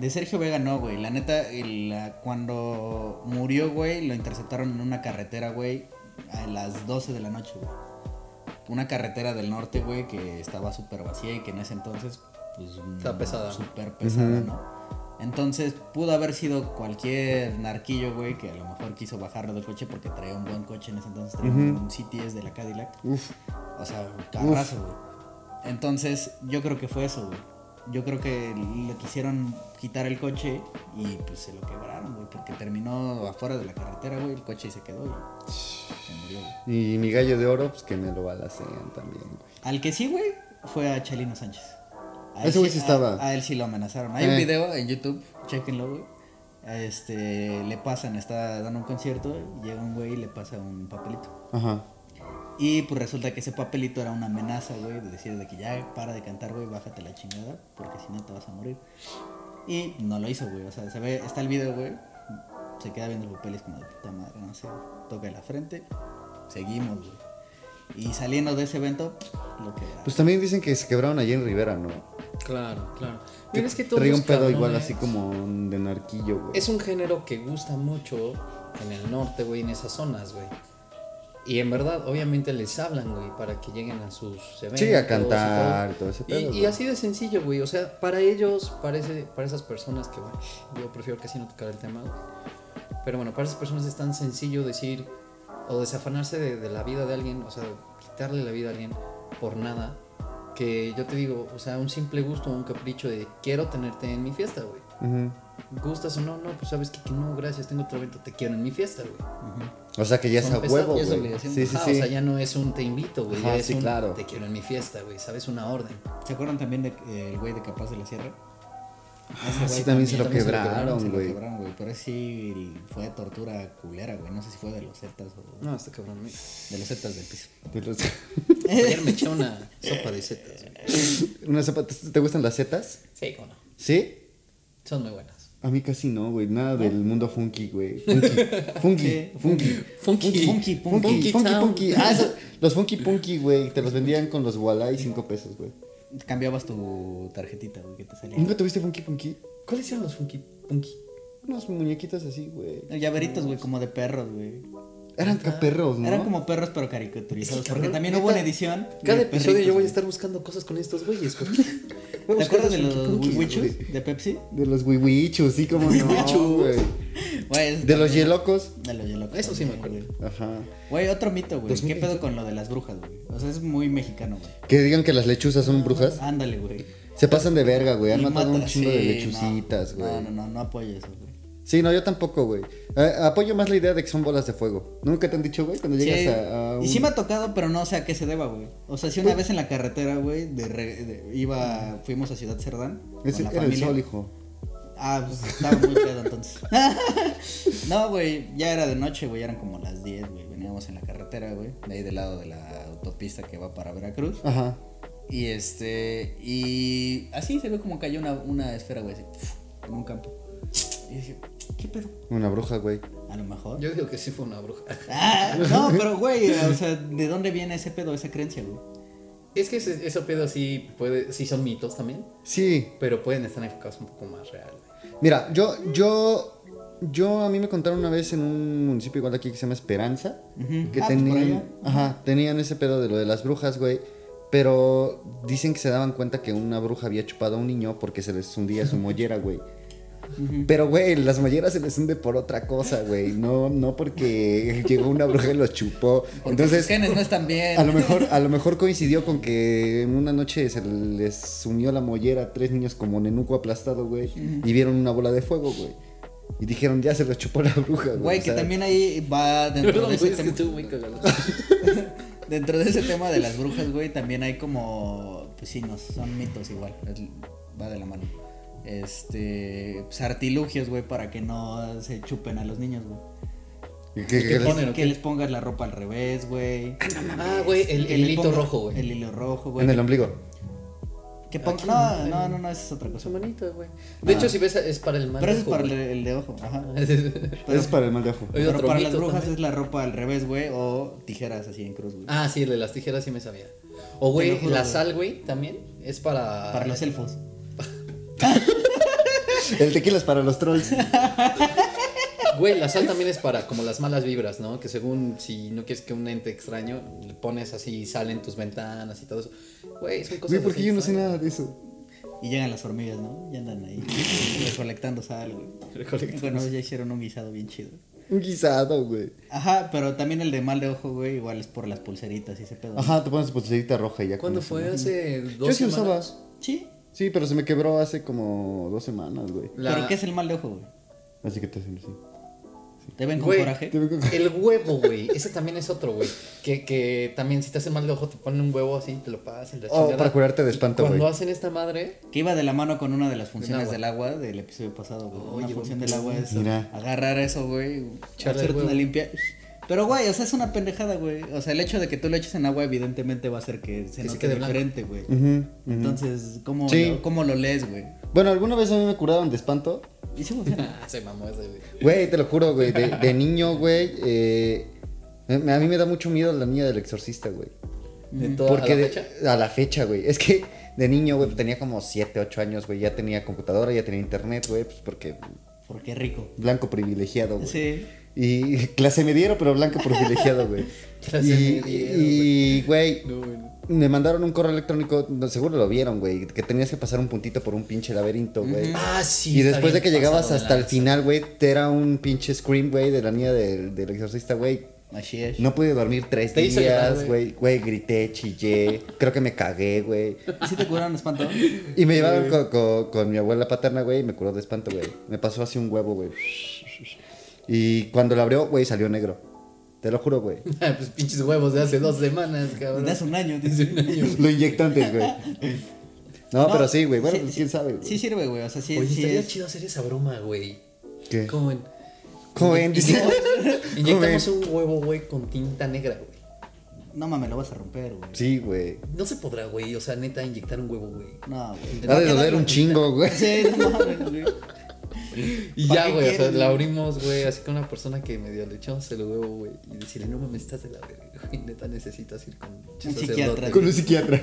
De Sergio Vega no, güey. La neta, el- cuando murió, güey, lo interceptaron en una carretera, güey, a las 12 de la noche, güey. Una carretera del norte, güey, que estaba súper vacía y que en ese entonces, pues... Mm, pesada. Súper pesada, ¿no? Entonces pudo haber sido cualquier narquillo, güey, que a lo mejor quiso bajarlo del coche porque traía un buen coche en ese entonces, traía un CTS de la Cadillac. Uf. O sea, carrazo, güey. Entonces, yo creo que fue eso, güey. Yo creo que le quisieron quitar el coche y pues se lo quebraron, güey. Porque terminó afuera de la carretera, güey, el coche y se quedó y se murió, güey. Y mi gallo de oro, pues que me lo balacean también, güey. Al que sí, güey, fue a Chalino Sánchez. A Ese güey sí estaba. A, él sí lo amenazaron. Hay un Eh. video en YouTube, chequenlo, güey. Este, le pasan, está dando un concierto, llega un güey y le pasa un papelito. Ajá. Y pues resulta que ese papelito era una amenaza, güey, de decir de que ya para de cantar, güey, bájate la chingada, porque si no te vas a morir. Y no lo hizo, güey, o sea, se ve, está el video, güey, se queda viendo el papel y es como de puta madre, no sé, toca la frente, seguimos, güey. Y saliendo de ese evento, lo que Pues también dicen que se quebraron allí en Rivera, ¿no? Claro, claro. Pero es que todos traía un pedo igual así como de narquillo, güey. Es un género que gusta mucho en el norte, güey, en esas zonas, güey. Y en verdad, obviamente les hablan, güey, para que lleguen a sus eventos. Sí, a y cantar todo. y todo ese pedo, y así de sencillo, güey. O sea, para ellos, para, ese- para esas personas que, bueno, yo prefiero casi no tocar el tema, güey. Pero bueno, para esas personas es tan sencillo decir o desafanarse de, de la vida de alguien, o sea, quitarle la vida a alguien por nada. Que yo te digo, o sea, un simple gusto, un capricho de quiero tenerte en mi fiesta, güey. ¿Gustas o no? No, pues sabes que, que no, gracias, tengo otro evento, te quiero en mi fiesta, güey. O sea que ya es a huevo, güey. obligación. Sí, sí, sí. O sea, ya no es un te invito, güey. Ya es sí, un claro. te quiero en mi fiesta, güey. ¿Sabes? Una orden. ¿Se acuerdan también del de, el güey de Capaz de la Sierra? Ah, sí, también se lo quebraron, se lo güey. quebraron, güey. Pero sí fue tortura culera, güey. No sé si fue de los Zetas o No, está cabrón. güey. de los Zetas del piso. De los- Ayer me eché una sopa de setas, güey. Una sopa- ¿Te gustan las setas? Sí, cómo no. ¿Sí? Son muy buenas. A mí casi no, güey. Nada del mundo funky, güey. Funky. Funky. Funky. Funky. Funky, Funky, Funky funky. Ah, los funky punky, güey. Te los vendían con los Walla y 5 pesos, güey. Cambiabas tu tarjetita, güey, que te salía. ¿Nunca tuviste funky punky? ¿Cuáles eran los funky? Punky? Unos muñequitos así, güey. Llaveritos, güey, como de perros, güey. Eran perros, ¿no? Eran como perros, pero caricaturizados. Porque también neta, hubo una edición. Cada episodio perritos, yo voy a estar buscando cosas con estos güeyes, güey. ¿Te acuerdas de los wiwichus de Pepsi? De los wiwichus, sí, como no, güey. Güey, De los yelocos. De los yelocos. Eso sí me acuerdo. Ajá. Güey, otro mito, güey. ¿Qué 2021. pedo con lo de las brujas, güey? O sea, es muy mexicano, güey. Que digan que las lechuzas son brujas. Ándale, güey. Se pasan de verga, güey. Han matado un chingo de lechucitas, no. güey. No, no, no, no apoyo eso, güey. Sí, no, yo tampoco, güey. Eh, apoyo más la idea de que son bolas de fuego. ¿Nunca te han dicho, güey? Cuando llegas Sí, a, a un... Y sí me ha tocado, pero no sé a qué se deba, güey. O sea, sí una vez en la carretera, güey, de, re- de- iba, fuimos a Ciudad Cerdán. Es- con la era el sol, hijo. Ah, pues estaba muy pedo entonces. no, güey, ya era de noche, güey, eran como las 10, güey. Veníamos en la carretera, güey, de ahí del lado de la autopista que va para Veracruz. Ajá. Y este, y así se ve como cayó una, una esfera, güey, así, en un campo. Y dije, ¿qué pedo? Una bruja, güey. A lo mejor. Yo digo que sí fue una bruja. Ah, no, pero güey, o sea, ¿de dónde viene ese pedo, esa creencia, güey? Es que ese, ese pedo sí puede, sí son mitos también, Sí. pero pueden estar enfocados un poco más real. güey. Mira, yo, yo, yo, a mí me contaron una vez en un municipio igual de aquí que se llama Esperanza, Ujú. que Ah, pues tenían, ajá, tenían ese pedo de lo de las brujas, güey, pero dicen que se daban cuenta que una bruja había chupado a un niño porque se les hundía su mollera, güey. Pero, güey, las molleras se les hunde por otra cosa, güey. No, no porque llegó una bruja y los chupó. Porque Entonces, sus genes no están bien. a lo mejor, a lo mejor coincidió con que en una noche se les unió la mollera a tres niños como nenuco aplastado, güey. Y vieron una bola de fuego, güey. Y dijeron, ya se los chupó la bruja, güey. Güey, que sea, también ahí va dentro de ese tema. Dentro de ese tema de las brujas, güey, también hay como. Pues sí, no, son mitos igual. es- va de la mano. Este. Pues artilugios, güey, para que no se chupen a los niños, güey. ¿Qué- ¿Qué qué- ponen? Que les pongas la ropa al revés, güey. Ah, güey, el, Que el hilito ponga- rojo, güey. El hilo rojo, güey. En el ombligo. Que ponga- Aquí, no, no, no, no, esa es otra cosa. Manito, güey. De hecho, si ves, es para el mal Pero eso es ojo, para el de, el de ojo, ajá. Eso es para el mal de ojo. Oye, Pero para las brujas también. es la ropa al revés, güey, o tijeras así en cruz, güey. Ah, sí, el de las tijeras sí me sabía. O, güey, la sal, güey, también es para... Para los elfos. El tequila es para los trolls. Güey, la sal también es para como las malas vibras, ¿no? Que según si no quieres que un ente extraño le pones así sal en tus ventanas y todo eso. Güey, son cosas Güey, ¿por qué así yo no sé nada de eso? Y llegan las hormigas, ¿no? Y andan ahí recolectando sal, güey. Recolectando Bueno, ya hicieron un guisado bien chido. Un guisado, güey. Ajá, pero también el de mal de ojo, güey, igual es por las pulseritas y ese pedo. Ajá, te pones pulserita roja y ya. ¿Cuándo fue? Hace dos Yo sí semanas. usaba. Sí. Sí, pero se me quebró hace como dos semanas, güey. La- ¿Pero qué es el mal de ojo, güey? Así que te hacen así. ¿Te ven con Güey, coraje? Te veo con- El huevo, güey. Ese también es otro, güey. Que, que también si te hacen mal de ojo te ponen un huevo así, te lo pasan. la Oh, para curarte de espanto, Cuando güey. hacen esta madre, Que iba de la mano con una de las funciones del agua del episodio pasado, güey. Oye, una función del agua es agarrar eso, güey, el una limpia. Pero, güey, o sea, es una pendejada, güey. O sea, el hecho de que tú lo eches en agua, evidentemente va a hacer que se se note quede blanco. diferente, güey. Entonces, ¿cómo, Sí. lo, ¿cómo lo lees, güey? Bueno, alguna vez a mí me curaron de espanto. Y sí funciona. se mamó ese, güey. Güey, te lo juro, güey. De, de niño, güey. eh, me- a mí me da mucho miedo la niña del exorcista, güey. De toda Porque a la de- fecha. a la fecha, güey. Es que de niño, güey, tenía como 7, 8 años, güey. Ya tenía computadora, ya tenía internet, güey. Pues porque Porque rico. blanco privilegiado, güey. Sí. Y clase mediero, pero blanco privilegiado, güey. Clase y, mediero, y, güey, No, me mandaron un correo electrónico, no, seguro lo vieron, güey, que tenías que pasar un puntito por un pinche laberinto, güey. Ah, sí. y después de que llegabas de hasta el final, güey, te era un pinche scream, güey, de la niña del, del exorcista, güey. Así es. No pude dormir tres días, güey. güey. Grité, chillé. Creo que me cagué, güey. ¿Sí te curaron espanto? Y me llevaron con, con- con mi abuela paterna, güey, y me curó de espanto, güey. Me pasó así un huevo, güey. Y cuando lo abrió, güey, salió negro. Te lo juro, güey. pues pinches huevos de hace dos semanas, cabrón. Desde hace un año. Hace un año. Lo inyectan antes, güey. No, pero sí, güey. Bueno, sí, pues sí, quién sabe, güey. Sí sirve, güey. O sea, sí, Oye, sí estaría es- chido hacer esa broma, güey. ¿Qué? ¿Cómo ven? ¿Cómo ven? Dice. Inyectamos un huevo, güey, con tinta negra, güey. No mames, lo vas a romper, güey. Sí, güey. No se podrá, güey. O sea, neta, inyectar un huevo, güey. No, güey. Ha de doler un chingo, güey. Sí, no mames, güey. Y ¿Para ya, güey. O sea, la abrimos, güey, así con una persona que medio le echamos el huevo, güey. Y decirle, no mames, estás de la verga, güey. Neta, necesitas ir con Un sacerdote". psiquiatra. Con un psiquiatra.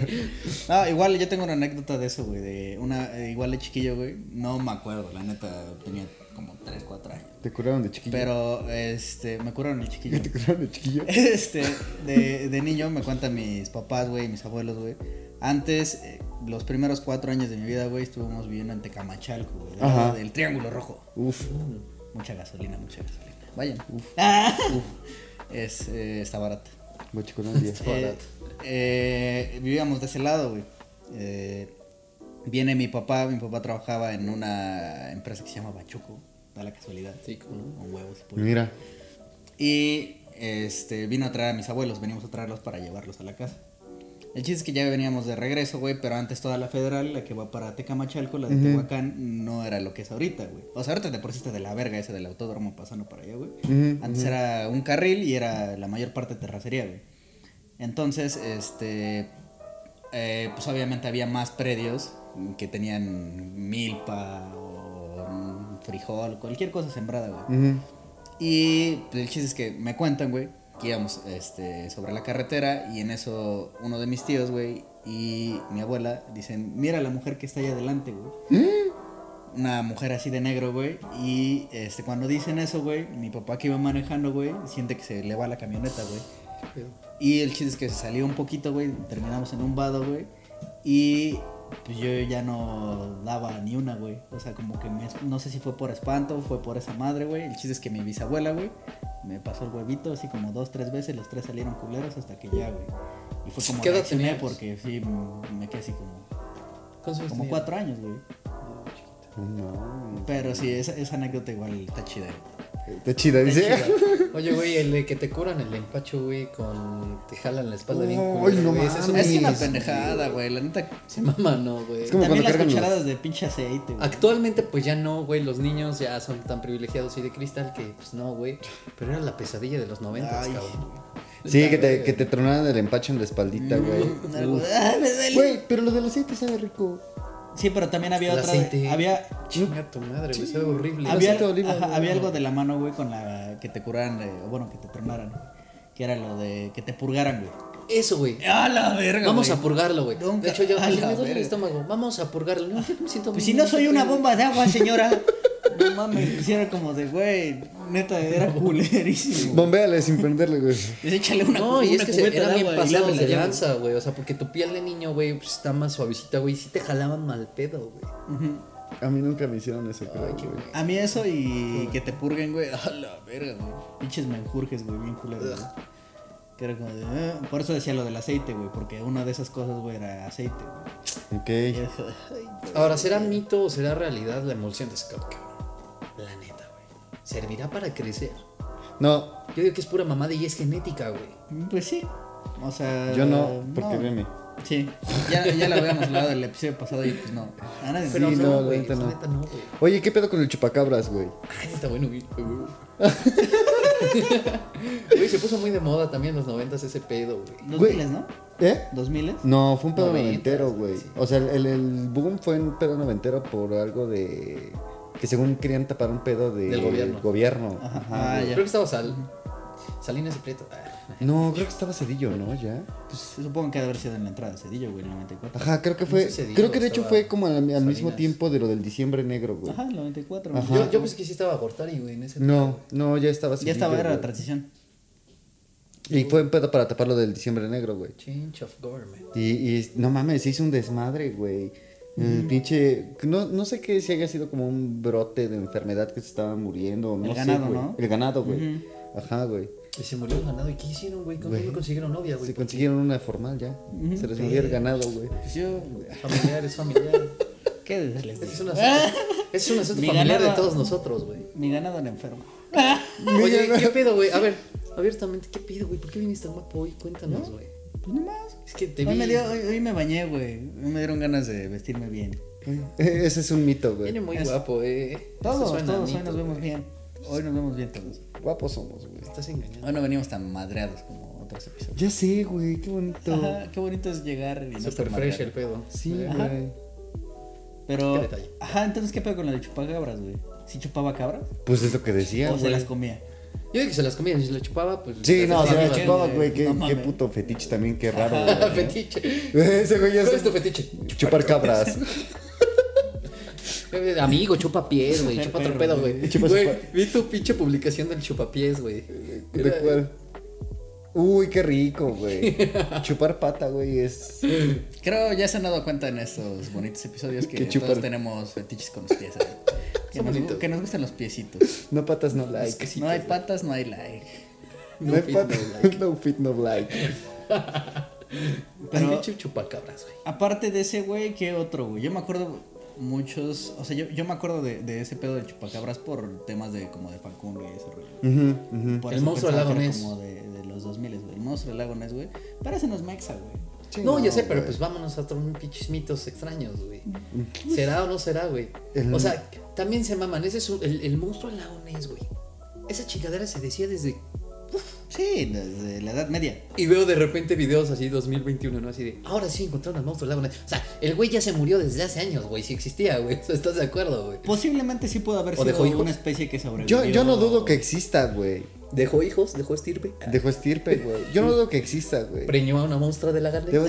No, igual yo tengo una anécdota de eso, güey. De una, eh, igual de chiquillo, güey. No me acuerdo, la neta, tenía como 3, 4 años. Te curaron de chiquillo. Pero, este, me curaron el chiquillo. Te curaron de chiquillo. Este, de, de niño me cuentan mis papás, güey, mis abuelos, güey. Antes, eh, los primeros cuatro años de mi vida, güey, estuvimos viviendo en Tecamachalco, güey. del Ajá. lado Del Triángulo Rojo. Uf. Mucha gasolina, mucha gasolina. Vayan. Ah. Es, eh, está barata. Bochicolandia. Eh, eh, vivíamos de ese lado, güey. Eh, viene mi papá, mi papá trabajaba en una empresa que se llama Bachuco, da la casualidad. Sí, no. Con huevos y pollo. Mira. Y este, vino a traer a mis abuelos, venimos a traerlos para llevarlos a la casa. El chiste es que ya veníamos de regreso, güey, pero antes toda la federal, la que va para Tecamachalco, la de Tehuacán, no era lo que es ahorita, güey. O sea, ahorita sí está de la verga ese del autódromo pasando para allá, güey. Antes era un carril y era la mayor parte terracería, güey. Entonces, este, eh, pues obviamente había más predios que tenían milpa o frijol, cualquier cosa sembrada, güey. Y pues, el chiste es que me cuentan, güey, que íbamos este, sobre la carretera y en eso uno de mis tíos, güey, y mi abuela dicen, mira la mujer que está ahí adelante, güey. Una mujer así de negro, güey. Y este, cuando dicen eso, güey, mi papá que iba manejando, güey, siente que se le va la camioneta, güey. Y el chiste es que se salió un poquito, güey. Terminamos en un vado, güey. Y pues yo ya no daba ni una, güey. O sea, como que me- no sé si fue por espanto, fue por esa madre, güey. El chiste es que mi bisabuela, güey, me pasó el huevito así como dos, tres veces. Los tres salieron culeros hasta que ya, güey. Y fue como ¿Qué reaccioné tenías? porque sí, me quedé así como, ¿Cuántos años como tenía? cuatro años, güey. No. Pero sí, esa, esa anécdota igual está chida. Está chida, dice. Oye, güey, el de que te curan el empacho, güey, con. Te jalan la espalda bien Ay, culero, no güey. Es una pendejada, güey. La neta. Se mama, no, güey. Es como También cuando las los- cucharadas de pinche aceite, güey. Actualmente, pues ya no, güey. Los niños ya son tan privilegiados y de cristal que, pues no, güey. Pero era la pesadilla de los 90, Ay. cabrón. Sí, que te, que te tronaran el empacho en la espaldita, güey. Algo- Uf. Me duele. Güey, pero lo del aceite sabe rico. Sí, pero también había otra. Había. Chinga tu madre, güey. Sabe horrible. Había, ajá, había algo de la mano, güey, con la que te curaran, o bueno, que te tronaran. Que era lo de que te purgaran, güey. Eso, güey. ¡A la verga! Vamos a purgarlo, güey. De hecho, yo me duele el estómago. Vamos a purgarlo. No, yo me siento Pues si no soy una bomba de agua, señora. No mames, hiciera como de, güey, neta, era culerísimo. Bombéale sin prenderle, güey. Dice, échale una, No, y una es que se, de bien lávela de lanza, güey. O sea, porque tu piel de niño, güey, pues está más suavecita, güey. Y sí te jalaban mal pedo, güey. A mí nunca me hicieron eso, creo, Ay. A mí eso y que te purguen, güey. A la verga, güey. Pinches menjurjes, güey, bien culeros. Güey. Que era como de. "Ah", Por eso decía lo del aceite, güey. Porque una de esas cosas, güey, era aceite, güey. Ok. Ahora, ¿será mito o será realidad la emulsión de Scott, cabrón? La neta, güey. ¿Servirá para crecer? No, Yo digo que es pura mamada y es genética, güey. Pues sí. O sea. yo no, porque no. veme. Sí. Ya, ya lo habíamos hablado del episodio pasado y pues no. A nadie Pero Sí, no, no, la güey. neta la no. neta no, güey. Oye, ¿qué pedo con el chupacabras, güey? Ay, está bueno, güey. Güey, se puso muy de moda también en los noventas ese pedo, güey. Dos Güey. miles, ¿no? ¿Eh? ¿Dos miles? No, fue un pedo Noventas, noventero, güey. sí. O sea, el, el boom fue un pedo noventero por algo de. Que según querían tapar un pedo de Del gobierno. gobierno. Ajá. Ah, ya. Creo que estaba Sal. Salinas y Prieto. Ah. No, creo que estaba Cedillo, ¿no? Ya. Pues supongo que ha de haber sido en la entrada de Cedillo, güey, el 94. Ajá, creo que No fue. sé si Cedillo creo que de hecho fue como al, al mismo tiempo de lo del diciembre negro, güey. Ajá, el 94. Ajá. Yo, yo pensé que sí estaba Gortari, güey, en ese No, no, ya estaba Ya Cedillo, estaba, era la transición. Y fue un pedo para tapar lo del diciembre negro, güey. Change of government. Y, y no mames, se hizo un desmadre, güey. El pinche. No, no sé qué si haya sido como un brote de enfermedad que se estaba muriendo. No El sé, ganado, güey. ¿no? El ganado, güey. Ajá, güey. Y se murió el ganado. ¿Y qué hicieron, güey? ¿Cómo Güey. no consiguieron novia, güey? Se consiguieron una formal ya. Se les murió el ganado, güey. Pues yo. Familiar, es familiar. ¿Qué les Ese es un asunto, es un asunto Mi familiar de todos nosotros, güey. Mi ganado era enfermo. Oye, ¿qué pedo, güey? A ver, abiertamente, ¿qué pedo, güey? ¿Por qué viniste tan guapo hoy? Cuéntanos, güey. Pues nomás. Es que te Hoy vi. me, dio, hoy, hoy me bañé, güey. Hoy me dieron ganas de vestirme bien. Ese es un mito, güey. Viene muy Es- guapo, eh. Todos, suena todos, hoy nos vemos bien. Hoy nos vemos bien todos. Guapos somos, güey. Estás engañando. Hoy no venimos tan madreados como otros episodios. Ya sé, güey, qué bonito. Ajá, qué bonito es llegar y no Super fresh madreado. el pedo. Sí, Ajá. güey. Pero. Qué detalle. Ajá, entonces, ¿qué pedo con la de chupacabras, güey? ¿Sí chupaba cabras? Pues es lo que decía, ¿O se las comía? Yo dije que se las comía, si se las chupaba, pues. Sí, no, se Sí, la güey, chupaba, güey. Qué, No qué mames. puto fetiche también, qué raro, güey. fetiche. Ese güey ya ¿Cuál es tu fetiche? chupar cabras. Amigo, chupa pies, güey. Chupa otro perro, pedo, güey. güey. Vi tu pinche publicación del chupapiés, güey. ¿De cuál? Uy, qué rico, güey. Chupar pata, güey, es. Creo ya se han dado cuenta en estos bonitos episodios que Que todos tenemos fetiches con los pies. Que, nos, que nos gustan los piecitos. No patas, no like. No hay patas, no hay like. No hay fit, patas, no like. no fit, no like. Pero. Chupacabras, güey. Aparte de ese, güey, ¿qué otro, güey? Yo me acuerdo muchos. O sea, yo, yo me acuerdo de, de ese pedo de chupacabras por temas de como de Facundo y ese rollo. Ujú, ujú. Por El monstruo del lago Ness. Como de, de los 2000, güey. El monstruo del lago Ness, güey. Pero ese no es mexa, güey. No, ya sé, pero pues vámonos a otros pinches mitos extraños, güey. ¿Será o no será, güey? O sea, también se maman. Ese es un- el, el monstruo del lago Ness, güey. Esa chingadera se decía desde. Sí, desde la Edad Media. Y veo de repente videos así 2021, ¿no? Así de. Ahora sí encontraron al monstruo del lago Ness. O sea, el güey ya se murió desde hace años, güey. Si existía, güey. ¿Estás de acuerdo, güey? Posiblemente sí pudo haber ¿O dejó sido hijos? una especie que sobrevivió. Yo, yo no dudo que exista, güey. ¿Dejó hijos? ¿Dejó estirpe? Dejó estirpe, güey. Yo no dudo que exista, güey. ¿Preñó a una monstrua de la? Debo-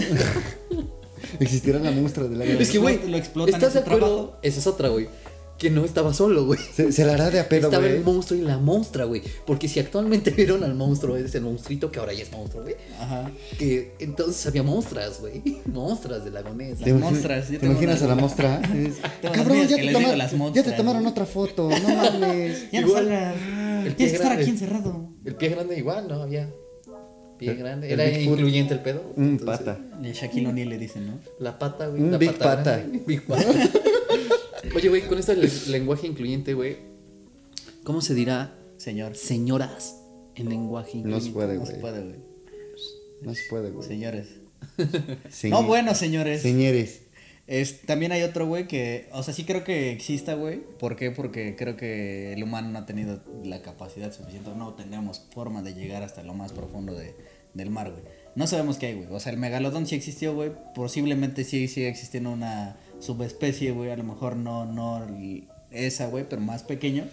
Existiera la muestra de la Es que, güey, Lo explotan ¿estás de acuerdo? trabajo. Esa es otra, güey. Que no estaba solo, güey. Se, se la hará de a pedo, Estaba el monstruo y la monstrua, güey. Porque si actualmente vieron al monstruo, es el monstruito que ahora ya es monstruo, güey. Ajá. Que entonces había monstras, güey. Monstras de lagonés. ¿Te, Las monstras, ¿te tengo imaginas a la mostra? Cabrón, ya te, ya te tomaron otra foto, no mames. Ya no salgas. el pie Tienes que estar aquí encerrado. El pie grande igual, ¿no? Había pie grande. Era incluyente el pedo. Un Entonces, pata. Y Shaquille O'Neal le dicen, ¿no? La pata, güey. Un la big pata. grande, Big pata. Oye, güey, con este le- lenguaje incluyente, güey. ¿Cómo se dirá Señor. señoras en lenguaje No se puede, No se güey. puede, güey. No se puede, güey. Señores. Señor- No, bueno, señores. Señores. Es, también hay otro, güey, que, o sea, sí creo que exista, güey. ¿Por qué? Porque creo que el humano no ha tenido la capacidad suficiente, no tenemos forma de llegar hasta lo más profundo de, del mar, güey. No sabemos qué hay, güey. O sea, el megalodón sí existió, güey. Posiblemente sí sigue existiendo una subespecie, güey. A lo mejor no, no esa, güey, pero más pequeño.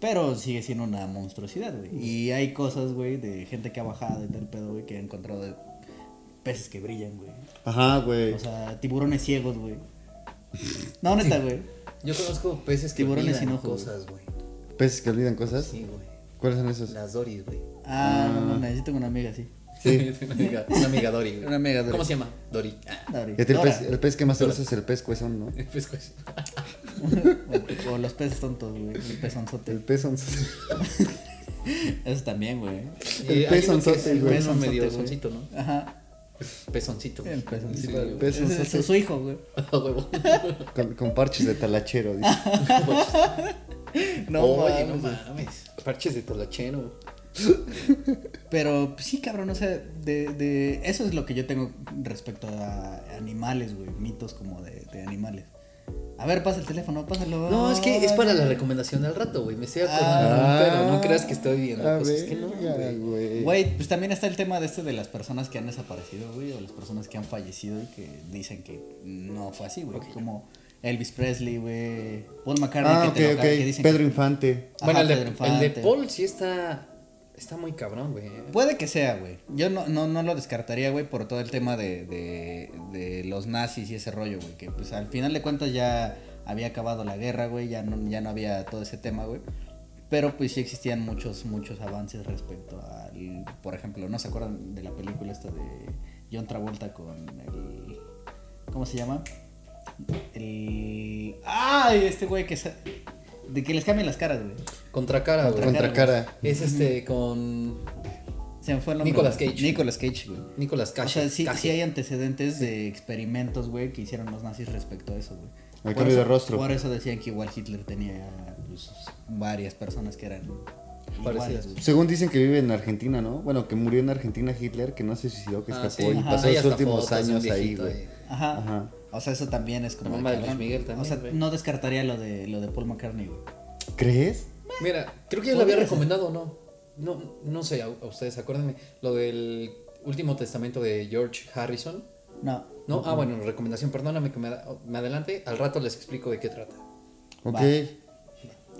Pero sigue siendo una monstruosidad, güey. Y hay cosas, güey, de gente que ha bajado y tal pedo, güey, que ha encontrado de peces que brillan, güey. Ajá, güey. O sea, tiburones ciegos, güey. No, neta, güey. Yo conozco peces que Tiburones olvidan sin ojos, cosas, güey. Peces que olvidan cosas. Sí, güey. ¿Cuáles son esos? Las Doris, güey. Ah, no mames, yo tengo una amiga así. Sí. una, amiga, una amiga Dory, güey. Una amiga. ¿Cómo se llama? Dory. Dori. El pez, el pez que más te gusta es el pez cuezón, ¿no? pues, pues. O, o los peces tontos, güey. El pezonzote. El pez son... Eso también, güey. El Y hay pez uno que es sonzote, el güey. peso medio güey. soncito, ¿no? Ajá. Pezoncito. El pezoncito. Güey. güey. Pez es su hijo, güey. Con, con parches de talachero, dice. No, Oye, no mames. mames. Parches de tolachero. Pero pues, sí, cabrón, o sea, de, de... Eso es lo que yo tengo respecto a animales, güey. Mitos como de, de animales. A ver, pasa el teléfono, pásalo. No, es que es para la recomendación al rato, güey. Me estoy acordando. Ah, pero no creas que estoy viendo cosas que no, güey. güey. Pues también está el tema de este de las personas que han desaparecido, güey, o las personas que han fallecido y que dicen que no fue así, güey. Como Elvis Presley, güey. Paul McCartney, Ah, que, ok, te lo- ok. que dicen Pedro que- Infante. Ajá, Bueno, el de, Pedro el de Infante. Paul sí está. Está muy cabrón, güey. Puede que sea, güey. Yo no, no, no lo descartaría, güey, por todo el tema de, de, de los nazis y ese rollo, güey. Que pues al final de cuentas ya había acabado la guerra, güey. Ya no, ya no había todo ese tema, güey. Pero pues sí existían muchos, muchos avances respecto al. Por ejemplo, ¿no se acuerdan de la película esta de John Travolta con el. ¿Cómo se llama? El. ¡Ay! Este güey que. De que les cambian las caras, güey. Contracara, güey. Contra cara. Es este con Se me fue el nombre. Nicolas. Cage. Nicolas Cage, güey. Nicolas O Cage. sea, sí, sí hay antecedentes de experimentos, güey, que hicieron los nazis respecto a eso, güey. El Por cambio eso- de rostro. Por eso decían que igual Hitler tenía pues, varias personas que eran iguales. Según dicen que vive en Argentina, ¿no? Bueno, que murió en Argentina Hitler, que no se suicidó, que Ah, escapó sí. y Ajá. pasó los últimos años ahí, güey. Ajá. Ajá. O sea, eso también es como. La de mamá de cabrón. Luis Miguel también, O sea, güey. no descartaría lo de lo de Paul McCartney, güey. ¿Crees? Mira, creo que ya lo había recomendado o no. No, no sé, a, a ustedes, acuérdenme. Lo del último testamento de George Harrison. No. No, ah, bueno, recomendación, perdóname que me, me adelante. Al rato les explico de qué trata. Ok.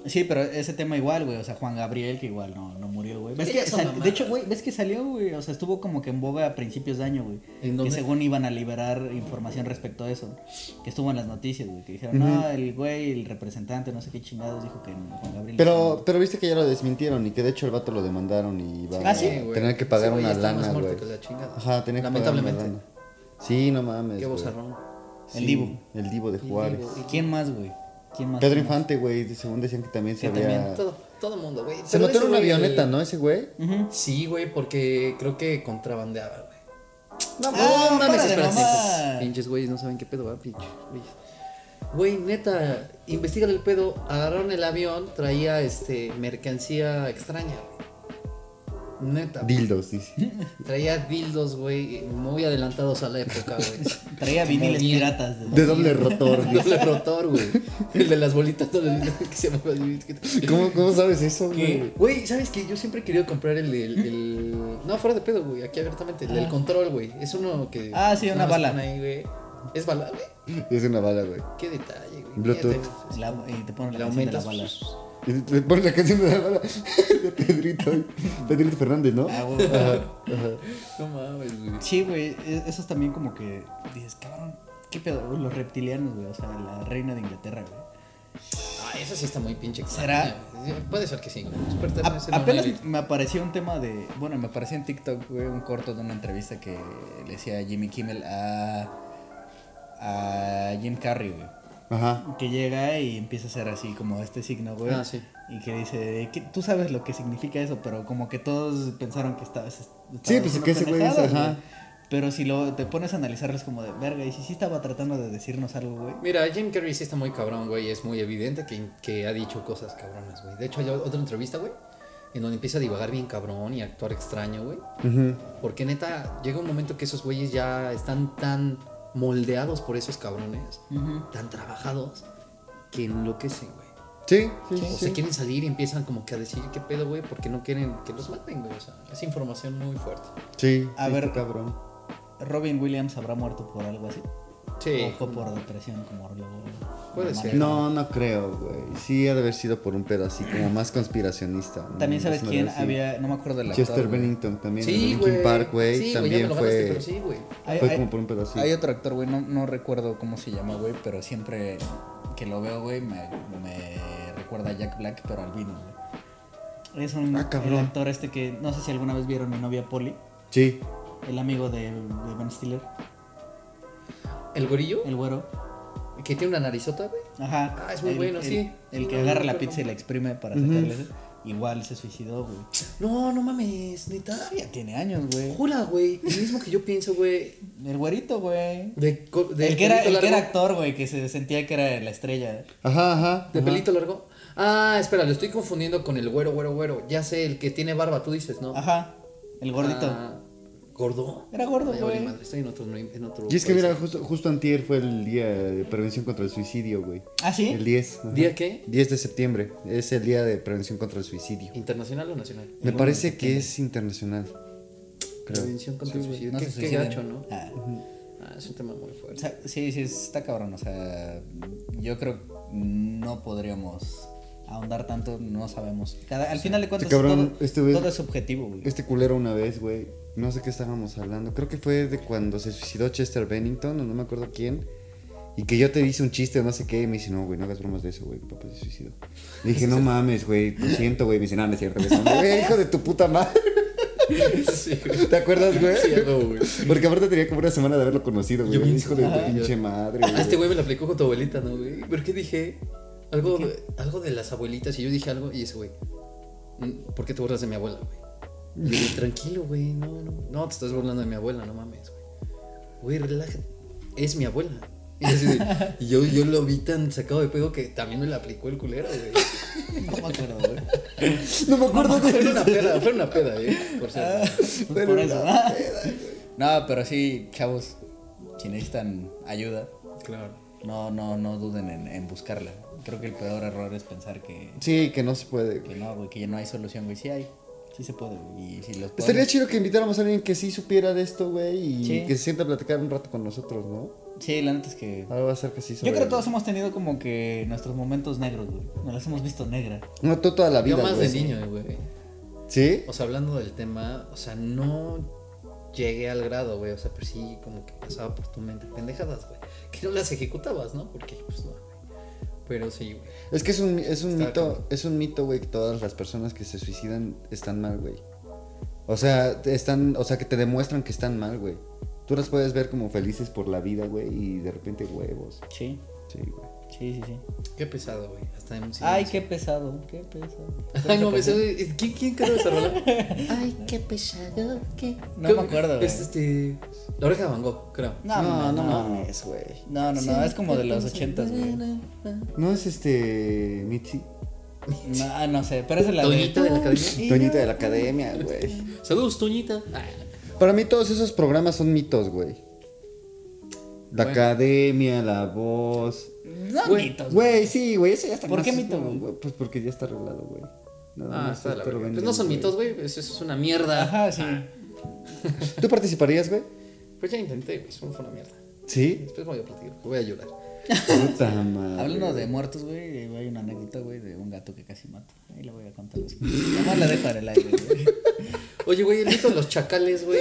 Sí, pero ese tema igual, güey. O sea, Juan Gabriel, que igual no, no murió, güey. ¿Ves que sal- de hecho, güey, ves que salió, güey. O sea, estuvo como que en boga a principios de año, güey. ¿En Que según iban a liberar información respecto a eso. Que estuvo en las noticias, güey. Que dijeron, no, el güey, el representante, no sé qué chingados, dijo que Juan Gabriel. Pero, pero viste que ya lo desmintieron y que de hecho el vato lo demandaron y va Ah, sí, a tener que pagar una lana, güey. la. Ajá, tenía que pagar una lana. Sí, no mames. Qué bozarrón. El Divo. El Divo de Juárez. Y- ¿Quién más, güey? ¿Quién más? Pedro. Infante, güey, según decían que también se había... también Todo, todo mundo, güey. Se mató en una avioneta, ¿no? Ese güey. Sí, güey, porque creo que contrabandeaba, güey. No, Ah, no mames, para de espérate. Pinches güeyes no saben qué pedo va, pinches güeyes. Güey, neta, investiga el pedo. Agarraron el avión, traía este mercancía extraña, güey. Neta. Dildos, dice. Traía dildos, güey, muy adelantados a la época, güey. Traía viniles piratas. de- De doble rotor. dice. Doble rotor, güey. El de las bolitas que se ¿Cómo, ¿Cómo sabes eso, güey? Güey, ¿sabes qué? Yo siempre he querido comprar el, el, el- No, fuera de pedo, güey, aquí abiertamente. El del Ah. control, güey. Es uno que... Ah, sí, una bala. pone Ahí, güey. ¿Es bala, güey? Es una bala, güey. Qué detalle, güey. Bluetooth. La- y te ponen Le la de la aumentas. bala. Y le pones la canción de la bala de Pedrito. Pedrito Fernández, ¿no? Ah, güey. Ajá, ajá. No mames, güey. Sí, güey, e- eso es también como que dices, cabrón, ¿qué pedo? Los reptilianos, güey, o sea, la reina de Inglaterra, güey. Ah, eso sí está muy pinche ¿Será? Puede ser que sí, güey. A- apenas me apareció un tema de, bueno, me apareció en TikTok, güey, un corto de una entrevista que le decía Jimmy Kimmel a, a Jim Carrey, güey. Ajá. Que llega y empieza a hacer así como este signo, güey. Ah, sí. Y que dice, que tú sabes lo que significa eso, pero como que todos pensaron que estabas... Sí, estabas pues, haciendo que ese güey pendejadas, ajá. güey. Pero si lo te pones a analizarles como de verga, y si sí estaba tratando de decirnos algo, güey. Mira, Jim Carrey sí está muy cabrón, güey. Es muy evidente que, que ha dicho cosas cabronas, güey. De hecho, hay otra entrevista, güey. en donde empieza a divagar bien cabrón y a actuar extraño, güey. Porque neta, llega un momento que esos güeyes ya están tan moldeados por esos cabrones, tan trabajados, que enloquecen, güey. Sí, sí, O sí. se quieren salir y empiezan como que a decir qué pedo, güey, porque no quieren que los maten, güey. O sea, es información muy fuerte. Sí, A sí, ver. cabrón. Robin Williams habrá muerto por algo así. Sí. O fue por depresión, como lo. Puede ser. No, no creo, güey. Sí, ha de haber sido por un pedo así, como más conspiracionista. También sabes quién había, no me acuerdo del actor. Chester. Bennington también. Sí, Linkin güey. Park, güey. Sí, también me lo ganaste, fue. pero sí, güey. Hay, Fue hay- como por un pedo así. hay otro actor, güey, no, no recuerdo cómo se llama, güey, pero siempre que lo veo, güey, me, me recuerda a Jack Black, pero albino, güey. Es un Ah, el actor este que, no sé si alguna vez vieron mi novia Polly, Sí. el amigo de, de Ben Stiller, El gorillo, el güero. que tiene una narizota, güey. Ajá. Ah, es muy el- bueno, el- sí. El que agarra la pizza y la exprime para sacarle ese. Igual se suicidó, güey. No, no mames, neta. Ya tiene años, güey. Jura, güey. El mismo que yo pienso, güey. El güerito, güey. De, co- de El que era, pelito el que era largo. actor, güey, que se sentía que era la estrella. Ajá, ajá. ¿De ajá. pelito largo? Ah, espera, lo estoy confundiendo con el güero, güero, güero. Ya sé, el que tiene barba, tú dices, ¿no? Ajá. El gordito. Ah, ¿Gordo? Era gordo, vale güey. madre, estoy en otro, en otro Y es que país. mira, justo, justo antier fue el día de prevención contra el suicidio, güey. ¿Ah, sí? El 10. ajá. ¿Día qué? 10 de septiembre. Es el día de prevención contra el suicidio. ¿Internacional o nacional? Me parece que es internacional. Creo. Prevención contra el suicidio. No qué se qué gacho, ¿no? Ah. Ah, es un tema muy O fuerte. sea, sí, sí, está cabrón. O sea, yo creo que no podríamos ahondar tanto, no sabemos. Cada, al final de cuentas, Este cabrón, todo, este güey- todo es subjetivo, güey. Este culero una vez, güey. No sé qué estábamos hablando. Creo que fue de cuando se suicidó Chester Bennington, o no me acuerdo quién. Y que yo te hice un chiste o no sé qué. Y me dice, no, güey, no hagas bromas de eso, güey. Mi papá se suicidó. Le dije, no mames, güey. Lo siento, güey. Me dice, no, no es cierto. güey. Hijo de tu puta madre. Sí, güey. ¿Te acuerdas, güey? Sí. Porque aparte tenía como una semana de haberlo conocido, güey. Yo bien Hijo de Ajá. pinche madre, Ah, este güey. güey me lo aplicó con tu abuelita, ¿no, güey? ¿Por qué dije? Algo, de, algo de las abuelitas y yo dije algo y ese güey. "Mm, ¿Por qué te burlas de mi abuela, güey? Tranquilo, güey, no, no. No, te estás burlando de mi abuela, no mames, güey. Güey, relájate. Es mi abuela. Y, así de- y yo, yo lo vi tan sacado de pedo que también me la aplicó el culero, güey. No me acuerdo, güey. No me acuerdo Fue de una peda, fue una peda, eh. Por cierto. Pero Por eso, ¿no? Pero sí, chavos, si necesitan ayuda, Claro. no, no, no duden en, en buscarla. Creo que el peor error es pensar que, Sí, que no se puede, que no, güey, que ya no hay solución, güey. Sí hay, sí se puede, güey. Y si los Estaría chido que invitáramos a alguien que sí supiera de esto, güey, y Sí. que se sienta a platicar un rato con nosotros, ¿no? Sí, la neta es que... Ahora va a ser que sí Yo creo que todos hemos tenido como que nuestros momentos negros, güey. Nos las hemos visto negra. No, tú toda la vida, Yo más güey. de niño, eh, güey. ¿Sí? O sea, hablando del tema, o sea, no llegué al grado, güey. O sea, pero sí como que pasaba por tu mente pendejadas, güey. Que no las ejecutabas, ¿no? Porque, pues no. Pero sí, güey. Es que es un, es un Está mito, es un mito, güey, que todas las personas que se suicidan están mal, güey. O sea, te están, o sea, que te demuestran que están mal, güey. Tú las puedes ver como felices por la vida, güey, y de repente huevos. Sí, Sí, güey. Sí, sí, sí. Qué pesado, güey. Hasta en Ay, qué pesado, qué pesado. Ay, no, me sabe- ¿Quién, quién creó esa rola? Ay, qué pesado, qué. No me acuerdo, güey. Es este. La oreja de Van Gogh, creo. No, No, no, no, no. mames, güey. No, no, no, es como de los ochentas, güey. No es este Mitzi. No, ah, no sé, pero es la Toñita de la academia. Toñita de la academia, güey. Saludos, Toñita. Para mí todos esos programas son mitos, güey. La Bueno. academia, la voz. No, Güey, mitos, güey. Sí, güey, eso ya está ¿Por más- qué mito, güey? Pues porque ya está arreglado, güey. Nada Ah, más está la lo Pues no son güey. mitos, güey. Eso, es una mierda. Ajá, sí. ¿Tú participarías, güey? Pues ya intenté, güey. Eso fue una mierda. Sí. Después voy a platicar. Voy a llorar. Puta madre. Hablando de muertos, güey, hay una anécdota, güey, de un gato que casi mata. Ahí la voy a contar después. Nomás la dejo en el aire, güey. Oye, güey, el mito de los chacales, güey.